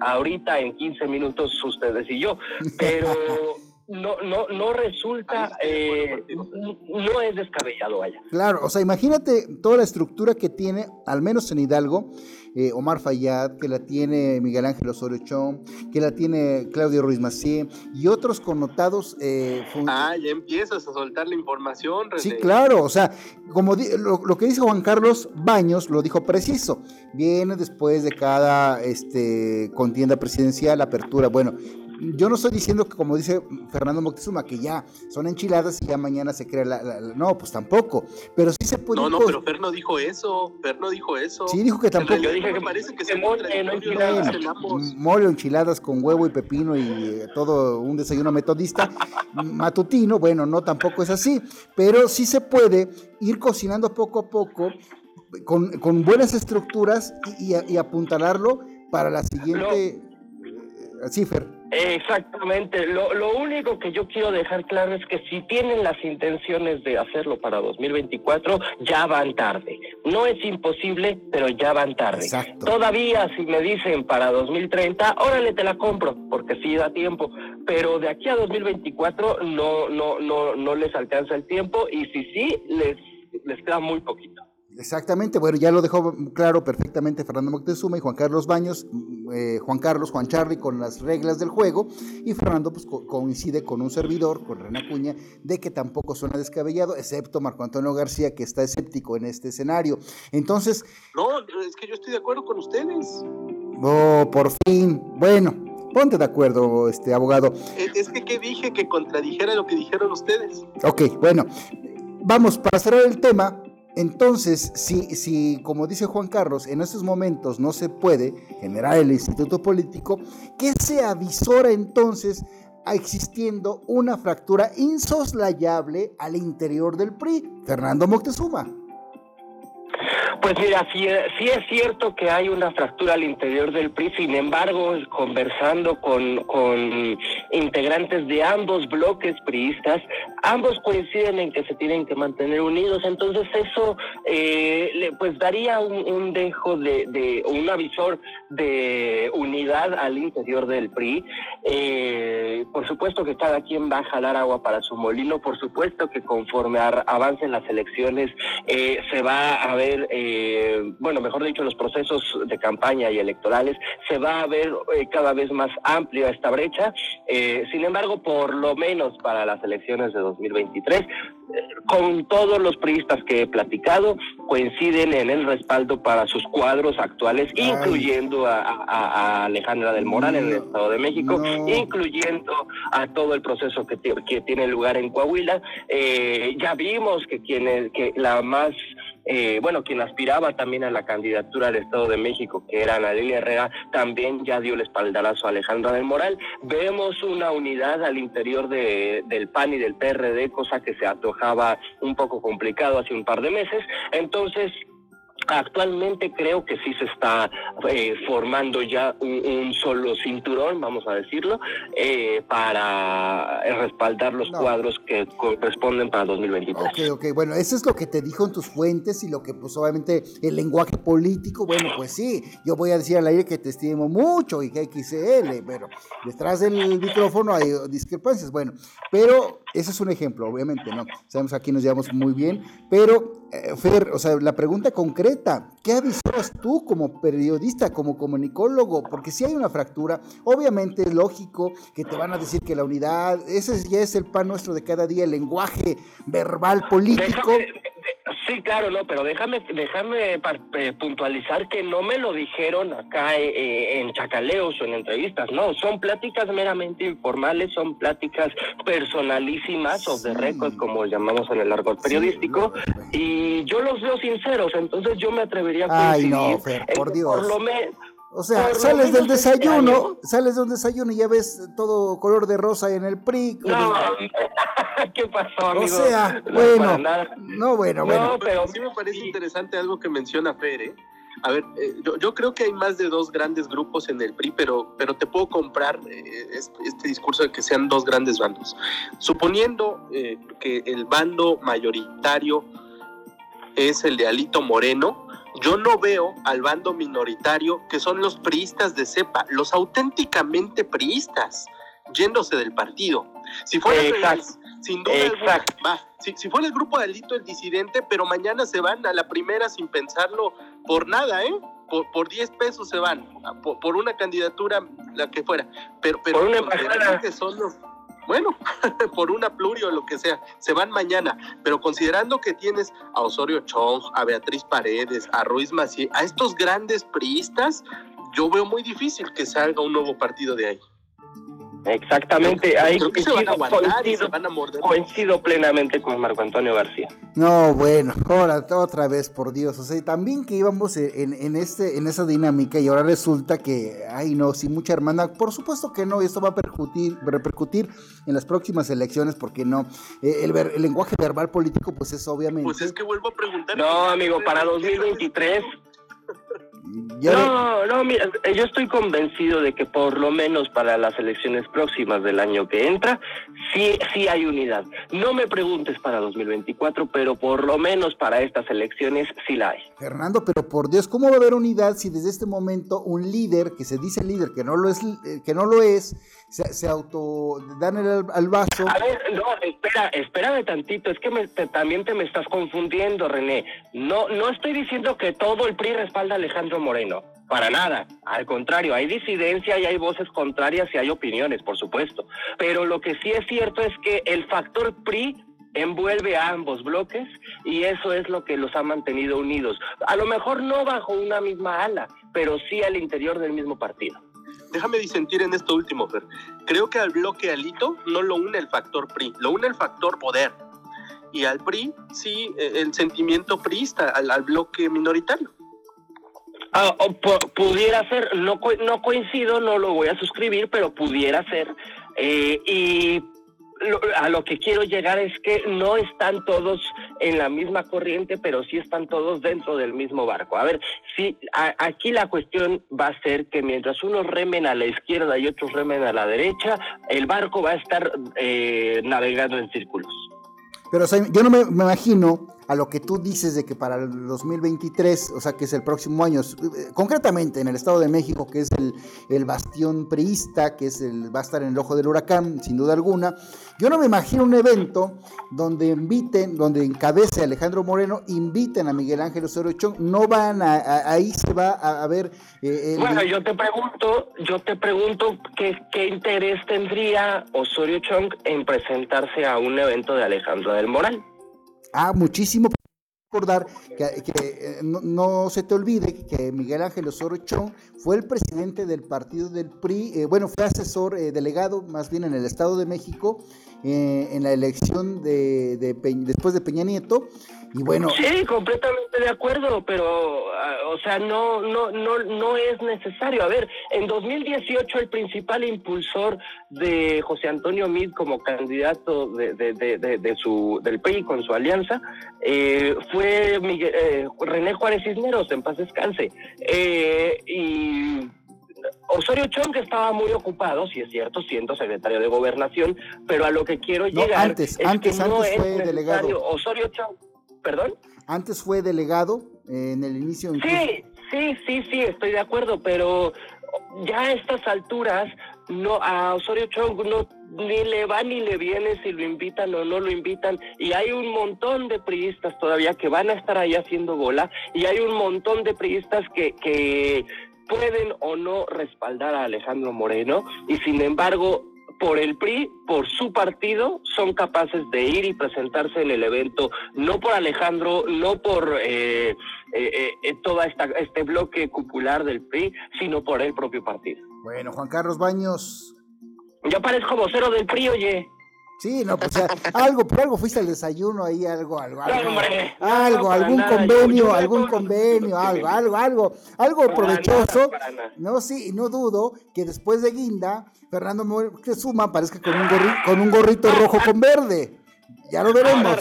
ahorita en 15 minutos ustedes y yo, pero no, no, no resulta, eh, no es descabellado, vaya. Claro, o sea, imagínate toda la estructura que tiene, al menos en Hidalgo, eh, Omar Fayad, que la tiene Miguel Ángel Osorio Chong, que la tiene Claudio Ruiz Macié y otros connotados. Eh, ah, ya empiezas a soltar la información. Sí, claro, o sea, como lo, lo, que dice Juan Carlos Baños lo dijo preciso. Viene después de cada este, contienda presidencial, apertura. Bueno, yo no estoy diciendo que, como dice Fernando Moctezuma, que ya son enchiladas y ya mañana se crea la, No, pues tampoco. Pero sí se puede. No, no, pero Fer no dijo eso. Fer no dijo eso. Sí, dijo que tampoco. Yo dije que parece que se mole, enchiladas. Mole enchiladas con huevo y pepino y eh, todo un desayuno metodista matutino. Bueno, no, tampoco es así. Pero sí se puede ir cocinando poco a poco con, buenas estructuras y, y, apuntalarlo para la siguiente. cifra. Exactamente. Lo, lo, único que yo quiero dejar claro es que si tienen las intenciones de hacerlo para 2024, ya van tarde. No es imposible, pero ya van tarde. Todavía si me dicen para 2030, órale, te la compro, porque sí da tiempo. pero de aquí a 2024 no, no, no, no les alcanza el tiempo y si sí, les, les queda muy poquito. Exactamente, bueno, ya lo dejó claro perfectamente Fernando Moctezuma y Juan Carlos Baños, mm, eh, Juan Carlos, Juan Charly con las reglas del juego y Fernando pues coincide con un servidor, con René Acuña, de que tampoco suena descabellado, excepto Marco Antonio García que está escéptico en este escenario. Entonces... No, es que yo estoy de acuerdo con ustedes. Oh, por fin. Bueno, ponte de acuerdo, este abogado. Es que ¿qué dije que contradijera lo que dijeron ustedes. Ok, bueno. Vamos, para cerrar el tema, entonces, si, si, como dice Juan Carlos, en estos momentos no se puede generar el instituto político, ¿qué se avisora entonces existiendo una fractura insoslayable al interior del PRI? Fernando Moctezuma. Pues mira, sí, sí, es cierto que hay una fractura al interior del PRI, sin embargo, conversando con, con integrantes de ambos bloques priistas, ambos coinciden en que se tienen que mantener unidos, entonces eso eh, pues daría un, dejo de, de, un avisor de unidad al interior del PRI. Eh, por supuesto que cada quien va a jalar agua para su molino, por supuesto que conforme avancen las elecciones eh, se va a ver... Eh, bueno, mejor dicho, los procesos de campaña y electorales, se va a ver eh, cada vez más amplia esta brecha. Eh, sin embargo, por lo menos para las elecciones de 2023, con todos los priistas que he platicado, coinciden en el respaldo para sus cuadros actuales, incluyendo a, Alejandra del Moral en el Estado de México, incluyendo a todo el proceso que, que tiene lugar en Coahuila. ya vimos que, quien que la más eh, bueno, quien aspiraba también a la candidatura del Estado de México, que era Ana Lilia Herrera, también ya dio el espaldarazo a Alejandra del Moral. Vemos una unidad al interior de, del PAN y del PRD, cosa que se atojaba un poco complicado hace un par de meses. Entonces, Actualmente creo que sí se está eh, formando ya un, solo cinturón, vamos a decirlo, eh, para respaldar los cuadros que corresponden para 2023. Ok, ok, bueno, eso es lo que te dijo en tus fuentes y lo que pues obviamente el lenguaje político, bueno, pues sí, yo voy a decir al aire que te estimo mucho y que XL, pero detrás del micrófono hay discrepancias, bueno, pero ese es un ejemplo, obviamente, ¿no? Sabemos que aquí nos llevamos muy bien, pero eh, Fer, o sea, la pregunta concreta, ¿qué avisoras tú como periodista, como comunicólogo? Porque si hay una fractura, obviamente es lógico que te van a decir que la unidad, ese ya es el pan nuestro de cada día, el lenguaje verbal político. Sí, claro, no, pero déjame, déjame eh, puntualizar que no me lo dijeron acá eh, eh, en chacaleos o en entrevistas, no, son pláticas meramente informales, son pláticas personalísimas o de récord, como llamamos en el argot periodístico, y yo los veo sinceros, entonces yo me atrevería a Ay, no, por Dios. Por lo menos o sea, sales del desayuno, sales de un desayuno y ya ves todo color de rosa en el PRI. No, ¿qué pasó, amigo? O sea, bueno, no, bueno, bueno. pero sí me parece interesante algo que menciona Fer, ¿eh? A ver, eh, yo, creo que hay más de dos grandes grupos en el PRI, pero, pero te puedo comprar eh, este, este, discurso de que sean dos grandes bandos. Suponiendo eh, que el bando mayoritario es el de Alito Moreno, yo no veo al bando minoritario que son los priistas de cepa, los auténticamente priistas, yéndose del partido. Si fuera real, sin duda va. Si, fuera el grupo de Alito el disidente, pero mañana se van a la primera sin pensarlo por nada, ¿eh? Por, por 10 pesos se van, por, una candidatura, la que fuera. Pero, pero por una que son los, bueno, por una plurio o lo que sea, se van mañana. Pero considerando que tienes a Osorio Chong, a Beatriz Paredes, a Ruiz Macié, a estos grandes priistas, yo veo muy difícil que salga un nuevo partido de ahí. Exactamente, ahí coincido, plenamente con Marco Antonio García. No, bueno, ahora otra vez, por Dios, o sea, también que íbamos en, en, este, en esa dinámica y ahora resulta que, ay no, sin mucha hermana, por supuesto que no, esto va a repercutir, repercutir en las próximas elecciones, porque no, eh, el, el, lenguaje verbal político, pues es obviamente... Pues es que vuelvo a preguntar... No, amigo, para 2023 No, no, mira, yo estoy convencido de que por lo menos para las elecciones próximas del año que entra, sí, sí hay unidad. No me preguntes para 2024, pero por lo menos para estas elecciones sí la hay. Fernando, pero por Dios, ¿cómo va a haber unidad si desde este momento un líder, que se dice líder, que no lo es, eh, que no lo es, se, se auto dan el, al vaso? A ver, no, espera, espérame tantito, es que también te me estás confundiendo, René. No, no estoy diciendo que todo el PRI respalda a Alejandro Moreno para nada. Al contrario, hay disidencia y hay voces contrarias y hay opiniones, por supuesto. Pero lo que sí es cierto es que el factor PRI envuelve a ambos bloques y eso es lo que los ha mantenido unidos. A lo mejor no bajo una misma ala, pero sí al interior del mismo partido. Déjame disentir en esto último, Fer. Creo que al bloque alito no lo une el factor PRI, lo une el factor poder. Y al PRI, sí, eh, el sentimiento priista, al bloque minoritario. Ah, pudiera ser, no, no coincido, no lo voy a suscribir, pero pudiera ser. Eh, y a lo que quiero llegar es que no están todos en la misma corriente, pero sí están todos dentro del mismo barco. A ver, si aquí la cuestión va a ser que mientras unos remen a la izquierda y otros remen a la derecha, el barco va a estar eh, navegando en círculos. Pero yo no me, imagino a lo que tú dices de que para el 2023, o sea, que es el próximo año, eh, concretamente en el Estado de México, que es el, el bastión priista, que es el, va a estar en el ojo del huracán, sin duda alguna, yo no me imagino un evento donde inviten, donde encabece Alejandro Moreno, inviten a Miguel Ángel Osorio Chong, no van a, ahí se va a, ver... Eh, bueno, yo te pregunto, yo te pregunto qué, qué interés tendría Osorio Chong en presentarse a un evento de Alejandro del Moral. Ah, muchísimo recordar que, eh, no, se te olvide que Miguel Ángel Osorio Chong fue el presidente del partido del PRI, eh, bueno, fue asesor eh, delegado más bien en el Estado de México en la elección de, después de Peña Nieto y bueno. Sí, completamente de acuerdo, pero, ah, o sea, no, no, no, no es necesario. A ver, en 2018 el principal impulsor de José Antonio Mid como candidato de, de, de, de su, del PRI con su alianza eh, fue Miguel, eh, René Juárez Cisneros, en paz descanse. Eh, y Osorio Chong estaba muy ocupado, si es cierto, siendo secretario de gobernación, pero a lo que quiero llegar antes, es antes, que no es fue delegado. Osorio Chong ¿Perdón? Antes fue delegado en el inicio. Sí, sí, sí, sí, estoy de acuerdo, pero ya a estas alturas no a Osorio Chong no ni le va ni le viene si lo invitan o no lo invitan y hay un montón de priistas todavía que van a estar ahí haciendo bola y hay un montón de priistas que, que pueden o no respaldar a Alejandro Moreno y sin embargo por el PRI, por su partido, son capaces de ir y presentarse en el evento, no por Alejandro, no por eh, eh, eh todo este bloque cupular del PRI, sino por el propio partido. Bueno, Juan Carlos Baños. Yo parezco vocero del PRI, oye. Sí, no, pues algo, por algo fuiste al desayuno ahí, algo, algo, algo, algo, algún convenio, algún convenio, algo, algo, algo, algo provechoso. No, sí, no dudo que después de Guinda, Fernando suma aparezca con un, con un gorrito rojo con verde. Ya lo veremos.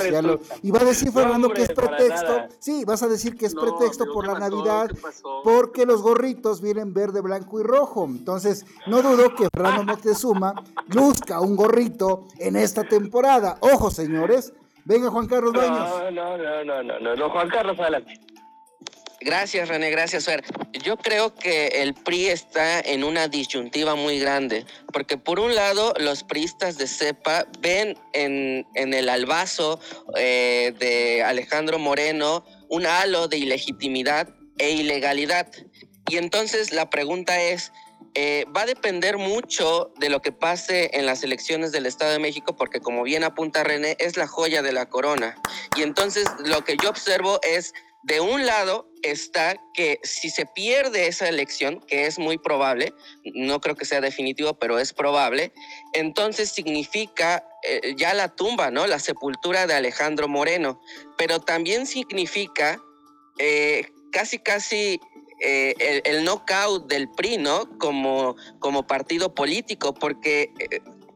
Y va a decir Fernando que es pretexto. Sí, vas a decir que es pretexto por la Navidad, porque los gorritos vienen verde, blanco y rojo. Entonces, no dudo que Fernando Moctezuma luzca un gorrito en esta temporada. Ojo, señores. Venga, Juan Carlos Baños. No, no, no, no, no, no, Juan Carlos, adelante. Gracias, René, gracias, Fer. Yo creo que el PRI está en una disyuntiva muy grande, porque por un lado los priistas de CEPA ven en, en el albazo eh, de Alejandro Moreno un halo de ilegitimidad e ilegalidad. Y entonces la pregunta es, eh, va a depender mucho de lo que pase en las elecciones del Estado de México, porque como bien apunta René, es la joya de la corona. Y entonces lo que yo observo es de un lado está que si se pierde esa elección, que es muy probable, no creo que sea definitivo, pero es probable, entonces significa eh, ya la tumba, ¿no? La sepultura de Alejandro Moreno, pero también significa eh, casi, casi eh, el, el, knockout del PRI, ¿no? Como, como partido político, porque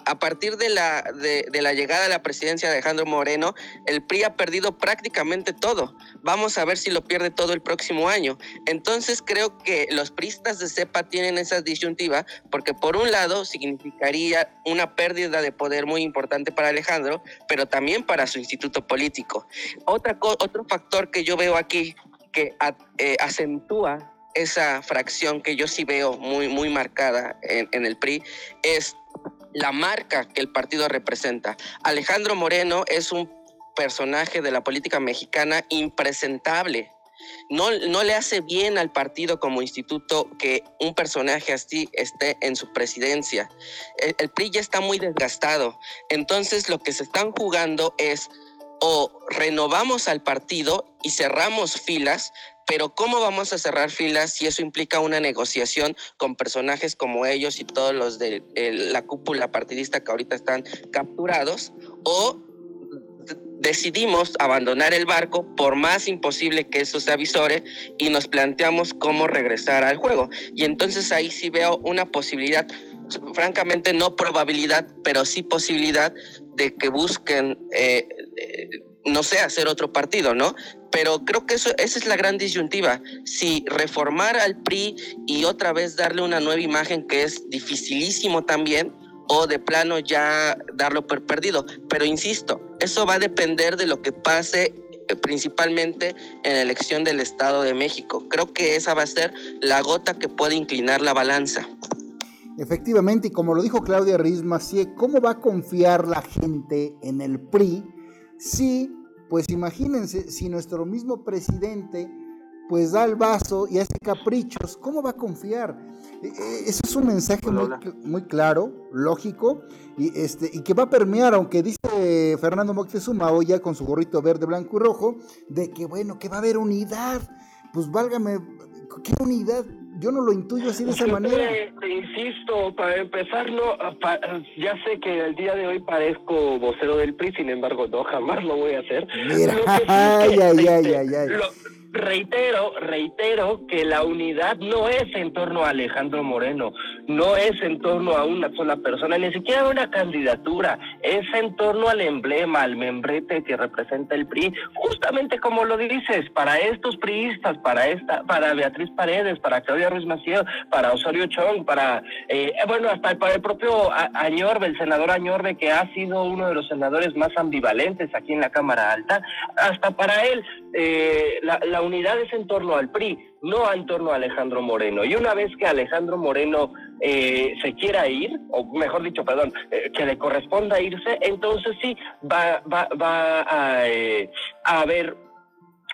a partir de la, de, la llegada a la presidencia de Alejandro Moreno, el PRI ha perdido prácticamente todo. Vamos a ver si lo pierde todo el próximo año. Entonces creo que los priistas de CEPA tienen esa disyuntiva porque por un lado significaría una pérdida de poder muy importante para Alejandro, pero también para su instituto político. Otra, otro factor que yo veo aquí que eh, acentúa esa fracción que yo sí veo muy, muy marcada en el PRI es la marca que el partido representa. Alejandro Moreno es un personaje de la política mexicana impresentable. No, no, le hace bien al partido como instituto que un personaje así esté en su presidencia. El, el, PRI ya está muy desgastado. Entonces lo que se están jugando es o renovamos al partido y cerramos filas, pero ¿cómo vamos a cerrar filas si eso implica una negociación con personajes como ellos y todos los de la cúpula partidista que ahorita están capturados? ¿O decidimos abandonar el barco por más imposible que eso se avisore y nos planteamos cómo regresar al juego? Y entonces ahí sí veo una posibilidad francamente no probabilidad, pero sí posibilidad de que busquen, eh, eh, no sé, hacer otro partido, ¿no? Pero creo que eso, esa es la gran disyuntiva. Si reformar al PRI y otra vez darle una nueva imagen que es dificilísimo también, o de plano ya darlo por perdido. Pero insisto, eso va a depender de lo que pase eh, principalmente en la elección del Estado de México. Creo que esa va a ser la gota que puede inclinar la balanza. Efectivamente, y como lo dijo Claudia Riz ¿cómo va a confiar la gente en el PRI si pues imagínense, si nuestro mismo presidente pues da el vaso y hace caprichos, ¿cómo va a confiar? E, e, eso es un mensaje muy, claro, lógico, y, este, y que va a permear, aunque dice Fernando Moctezuma hoy ya con su gorrito verde, blanco y rojo, de que bueno, que va a haber unidad. Pues válgame, ¿qué unidad? Yo no lo intuyo así de esa manera. Te, insisto, para empezar, no, ya sé que el día de hoy parezco vocero del PRI, sin embargo, no, jamás lo voy a hacer. Mira, ay, ay, ay, ay, ay reitero, reitero que la unidad no es en torno a Alejandro Moreno, no es en torno a una sola persona, ni siquiera una candidatura, es en torno al emblema, al membrete que representa el PRI, justamente como lo dices, para estos priistas, para esta, para Beatriz Paredes, para Claudia Ruiz Maciel, para Osorio Chong, para, eh, bueno, hasta para el propio Añorbe, el senador Añorbe, que ha sido uno de los senadores más ambivalentes aquí en la Cámara Alta, hasta para él, eh, la, la unidad es en torno al PRI, no en torno a Alejandro Moreno. Y una vez que Alejandro Moreno eh, se quiera ir, o mejor dicho, perdón, eh, que le corresponda irse, entonces sí va, va, va a, eh, a haber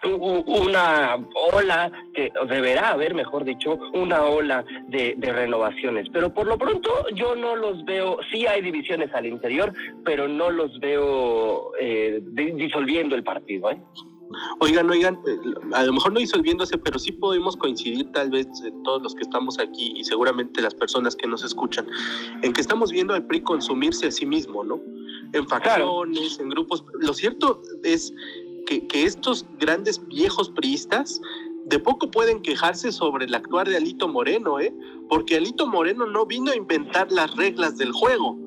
una ola, que deberá haber, mejor dicho, una ola de, de, renovaciones. Pero por lo pronto yo no los veo, sí hay divisiones al interior, pero no los veo disolviendo el partido. ¿eh? Oigan, oigan, eh, a lo mejor no disolviéndose, pero sí podemos coincidir tal vez todos los que estamos aquí y seguramente las personas que nos escuchan, en que estamos viendo al PRI consumirse a sí mismo, ¿no? En facciones, en grupos. Lo cierto es que, que estos grandes viejos priistas de poco pueden quejarse sobre el actuar de Alito Moreno, ¿eh? Porque Alito Moreno no vino a inventar las reglas del juego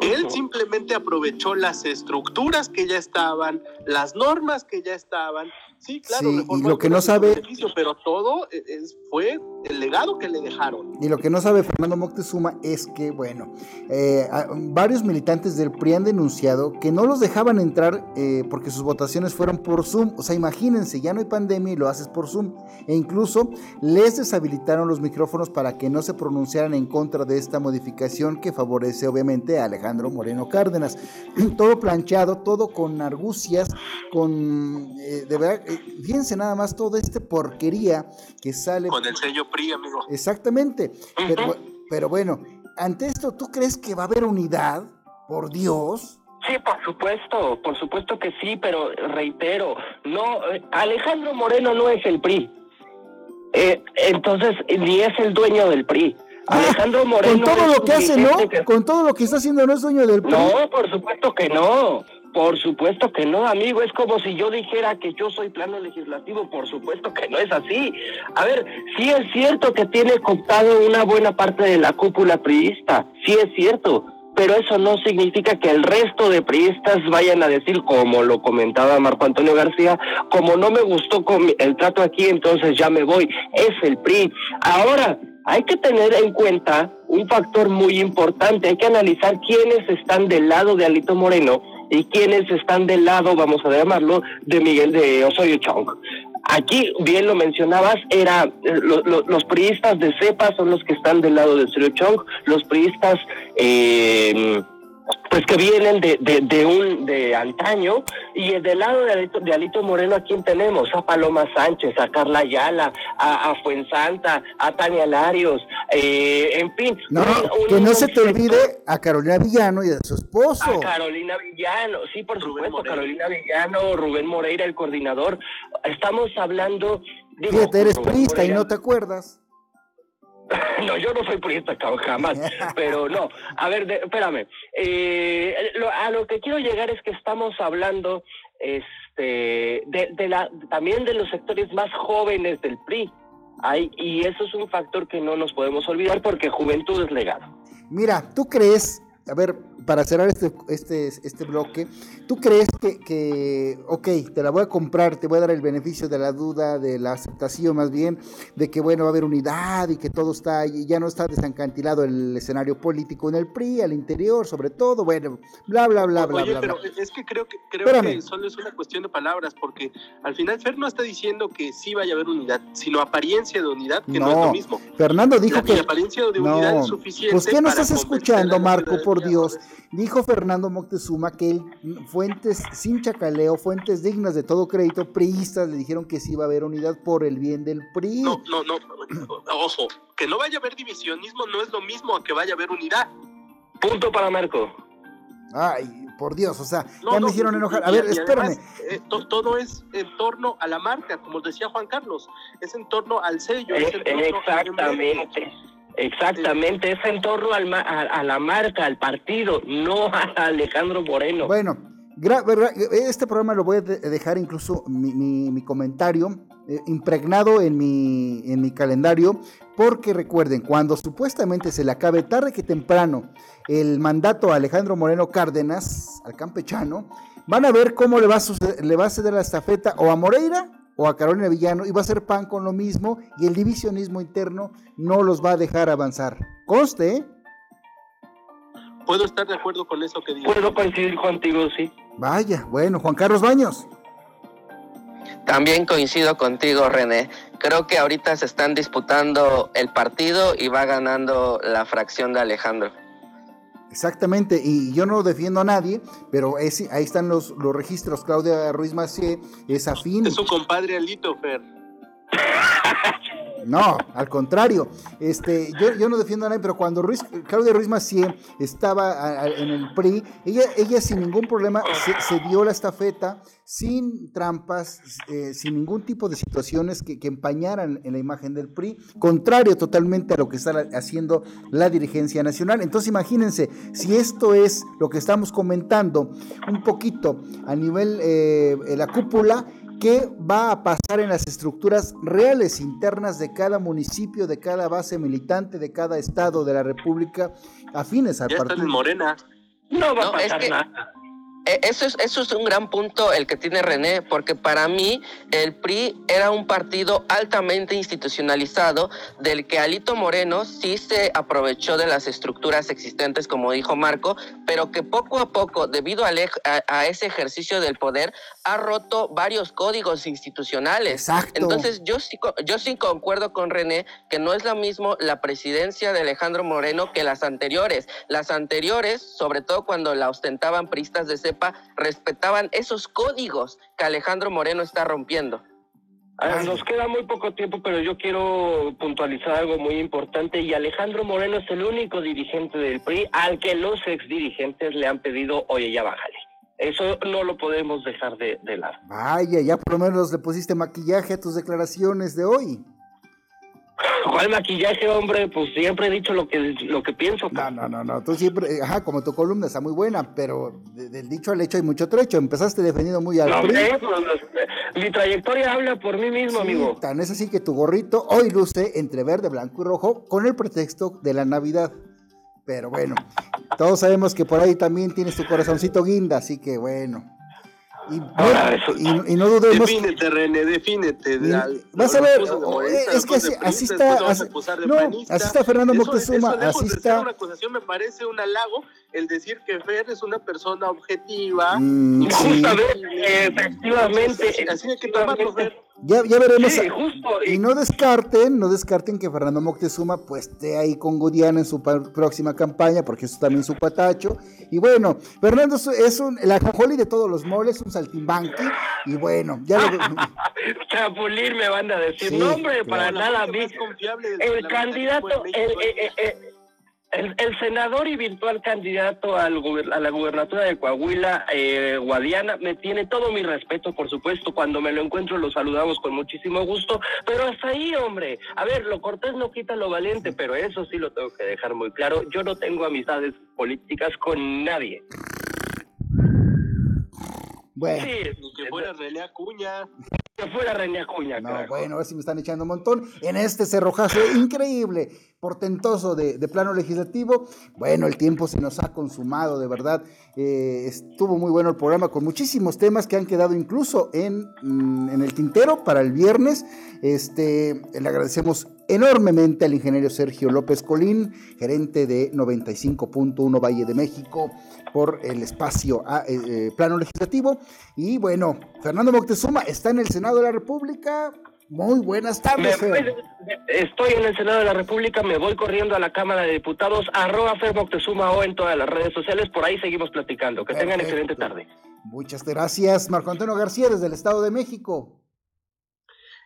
él simplemente aprovechó las estructuras que ya estaban, las normas que ya estaban. Sí, claro, y lo que no sabe, pero todo e, es, fue el legado que le dejaron. Y lo que no sabe Fernando Moctezuma es que, bueno, eh, varios militantes del PRI han denunciado que no los dejaban entrar eh, porque sus votaciones fueron por Zoom. O sea, imagínense, ya no hay pandemia y lo haces por Zoom. E incluso les deshabilitaron los micrófonos para que no se pronunciaran en contra de esta modificación que favorece obviamente a Alejandro Moreno Cárdenas. todo planchado, todo con argucias, con, eh, de verdad, fíjense nada más toda esta porquería que sale. Con el sello amigo. Exactamente. pero, pero bueno, ante esto, ¿tú crees que va a haber unidad? Por Dios. Sí, por supuesto, por supuesto que sí, pero reitero, no, eh, Alejandro Moreno no es el PRI. Eh, entonces, ni es el dueño del PRI. Ah, Alejandro Moreno. Con todo lo que hace, ¿no? Con todo lo que está haciendo, no es dueño del PRI. No, por supuesto que no. Por supuesto que no, amigo. Es como si yo dijera que yo soy plano legislativo. Por supuesto que no es así. A ver, sí es cierto que tiene cooptado una buena parte de la cúpula priista. Sí es cierto pero eso no significa que el resto de priistas vayan a decir, como lo comentaba Marco Antonio García, como no me gustó el trato aquí, entonces ya me voy. Es el PRI. Ahora, hay que tener en cuenta un factor muy importante, hay que analizar quiénes están del lado de Alito Moreno y quiénes están del lado, vamos a llamarlo, de Miguel de Osorio Chong. Aquí, bien lo mencionabas, era eh, los priistas de CEPA son los que están del lado de Osorio Chong, los priistas eh, pues que vienen de, de, un de antaño y del lado de Alito, de Alito Moreno a quién tenemos a Paloma Sánchez a Carla Ayala a, a Fuensanta a Tania Larios eh, en fin no, que no se te olvide a Carolina Villano y a su esposo. A Carolina Villano sí por supuesto Carolina Villano Rubén Moreira el coordinador. Estamos hablando digo, Fíjate, eres prista y no te acuerdas no, yo no soy priista, jamás. Pero no, a ver, espérame. Eh, a lo que quiero llegar es que estamos hablando este, de, la, también de los sectores más jóvenes del PRI. Hay, y eso es un factor que no nos podemos olvidar porque juventud es legado. Mira, ¿tú crees a ver, para cerrar este, este, este bloque, ¿tú crees que, que, ok, te la voy a comprar, te voy a dar el beneficio de la duda, de la aceptación más bien, de que bueno, va a haber unidad y que todo está, y ya no está desencantilado el escenario político en el PRI, al interior, sobre todo, bueno, bla, bla, bla, bla, Oye, bla. pero es que creo que, creo que solo es una cuestión de palabras, porque al final Fer no está diciendo que sí vaya a haber unidad, sino apariencia de unidad, que no, es lo mismo. Fernando dijo que... La apariencia de unidad es suficiente. Pues, ¿qué no estás escuchando, Marco, por Dios? Dijo Fernando Moctezuma que él, fuentes sin chacaleo, fuentes dignas de todo crédito, priistas le dijeron que sí iba a haber unidad por el bien del PRI. No, no, no, ojo, que no vaya a haber divisionismo no es lo mismo a que vaya a haber unidad. Punto para Marco. Ay, por Dios, o sea, ya me hicieron enojar. A ver, espérame. Eh, todo es en torno a la marca, como decía Juan Carlos, es en torno al sello. Es, exactamente. Exactamente, es en torno al, a, la marca, al partido, no a Alejandro Moreno. Bueno, este programa lo voy a dejar incluso mi, comentario eh, impregnado en mi, en mi calendario, porque recuerden, cuando supuestamente se le acabe tarde que temprano el mandato a Alejandro Moreno Cárdenas, al campechano, van a ver cómo le va a, le va a ceder la estafeta o a Moreira o a Carolina Villano y va a ser PAN con lo mismo y el divisionismo interno no los va a dejar avanzar. Conste. ¿eh? Puedo estar de acuerdo con eso que dices. Puedo coincidir contigo, sí. Vaya, bueno, Juan Carlos Baños. También coincido contigo, René. Creo que ahorita se están disputando el partido y va ganando la fracción de Alejandro. Exactamente, y yo no defiendo a nadie, pero ahí están los, los registros. Claudia Ruiz Macié es afín. Es su compadre Alito, Fer. No, al contrario. Este, yo, yo no defiendo a nadie, pero cuando Claudia Ruiz Macié estaba en el PRI, ella, ella sin ningún problema se, dio la estafeta, sin trampas, eh, sin ningún tipo de situaciones que, que, empañaran en la imagen del PRI, contrario totalmente a lo que está haciendo la dirigencia nacional. Entonces imagínense, si esto es lo que estamos comentando un poquito a nivel eh, la cúpula, qué va a pasar en las estructuras reales internas de cada municipio, de cada base militante, de cada estado de la República afines al partido. Morena. No va a pasar nada. Eh, eso es, eso es un gran punto el que tiene René, porque para mí el PRI era un partido altamente institucionalizado, del que Alito Moreno sí se aprovechó de las estructuras existentes, como dijo Marco, pero que poco a poco, debido a, a, ese ejercicio del poder, ha roto varios códigos institucionales. Exacto. Entonces yo sí, yo sí concuerdo con René que no es lo mismo la presidencia de Alejandro Moreno que las anteriores. Las anteriores, sobre todo cuando la ostentaban pristas de respetaban esos códigos que Alejandro Moreno está rompiendo. Ah, nos queda muy poco tiempo, pero yo quiero puntualizar algo muy importante y Alejandro Moreno es el único dirigente del PRI al que los ex dirigentes le han pedido, oye, ya bájale. Eso no lo podemos dejar de, de lado. Vaya, ya por lo menos le pusiste maquillaje a tus declaraciones de hoy. ¿Cuál maquillaje, hombre? Pues siempre he dicho lo que, lo que pienso. No, no, no, no. Tú siempre, eh, ajá, como tu columna está muy buena, pero del dicho al hecho hay mucho trecho. Empezaste defendiendo muy al no, PRI. Pues, mi trayectoria habla por mí mismo, amigo. Tan es así que tu gorrito hoy luce entre verde, blanco y rojo con el pretexto de la Navidad. Pero bueno, todos sabemos que por ahí también tienes tu corazoncito guinda, así que bueno. Y, no dudemos. Defínete, René, defínete. vas a ver, es que así, está. Así, no, así está Fernando Moctezuma. así está. una acusación me parece un halago el decir que Fer es una persona objetiva. Mm, justamente, efectivamente. Así hay que tomarlo, Fer. Ya, ya veremos. y... no descarten, no descarten que Fernando Moctezuma pues esté ahí con Godiana en su próxima campaña, porque eso también su patacho. Y bueno, Fernando es un, el ajojoli de todos los moles, un saltimbanqui. Y bueno, ya lo. Chapulir me van a decir, no hombre, para nada a mí. El candidato, el, senador y virtual candidato al a la gubernatura de Coahuila, eh, Guadiana, me tiene todo mi respeto, por supuesto. Cuando me lo encuentro lo saludamos con muchísimo gusto, pero hasta ahí, hombre. A ver, lo cortés no quita lo valiente, pero eso sí lo tengo que dejar muy claro. Yo no tengo amistades políticas con nadie. Bueno. Sí, que fuera René Acuña. Que fuera René Acuña. No, bueno, a ver si me están echando un montón. En este cerrojazo increíble portentoso de, plano legislativo. Bueno, el tiempo se nos ha consumado, de verdad. Eh, estuvo muy bueno el programa con muchísimos temas que han quedado incluso en, mm, en el tintero para el viernes. Este, le agradecemos enormemente al ingeniero Sergio López Colín, gerente de 95.1 Valle de México, por el espacio a, eh, eh, plano legislativo. Y bueno, Fernando Moctezuma está en el Senado de la República. Muy buenas tardes. estoy en el Senado de la República, me voy corriendo a la Cámara de Diputados, arroba Fer Moctezuma o en todas las redes sociales, por ahí seguimos platicando. Que tengan excelente tarde. Muchas gracias, Marco Antonio García, desde el Estado de México.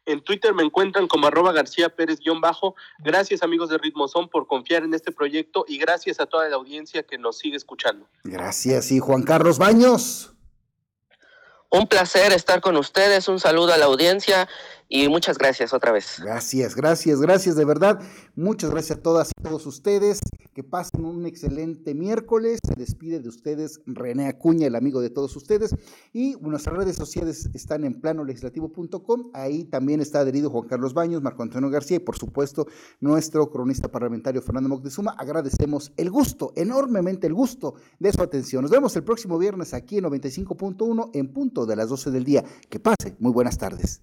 En Twitter me encuentran como arroba García Pérez-bajo. Gracias amigos de Ritmo Son por confiar en este proyecto y gracias a toda la audiencia que nos sigue escuchando. Gracias y Juan Carlos Baños. Un placer estar con ustedes, un saludo a la audiencia y muchas gracias otra vez. Gracias, gracias, gracias de verdad. Muchas gracias a todas y todos ustedes. Que pasen un excelente miércoles. Se despide de ustedes René Acuña, el amigo de todos ustedes. Y nuestras redes sociales están en planolegislativo.com. Ahí también está adherido Juan Carlos Baños, Marco Antonio García y por supuesto nuestro cronista parlamentario Fernando Moctezuma. Agradecemos el gusto, enormemente el gusto de su atención. Nos vemos el próximo viernes aquí en 95.1 en punto de las 12 del día. Que pase. Muy buenas tardes.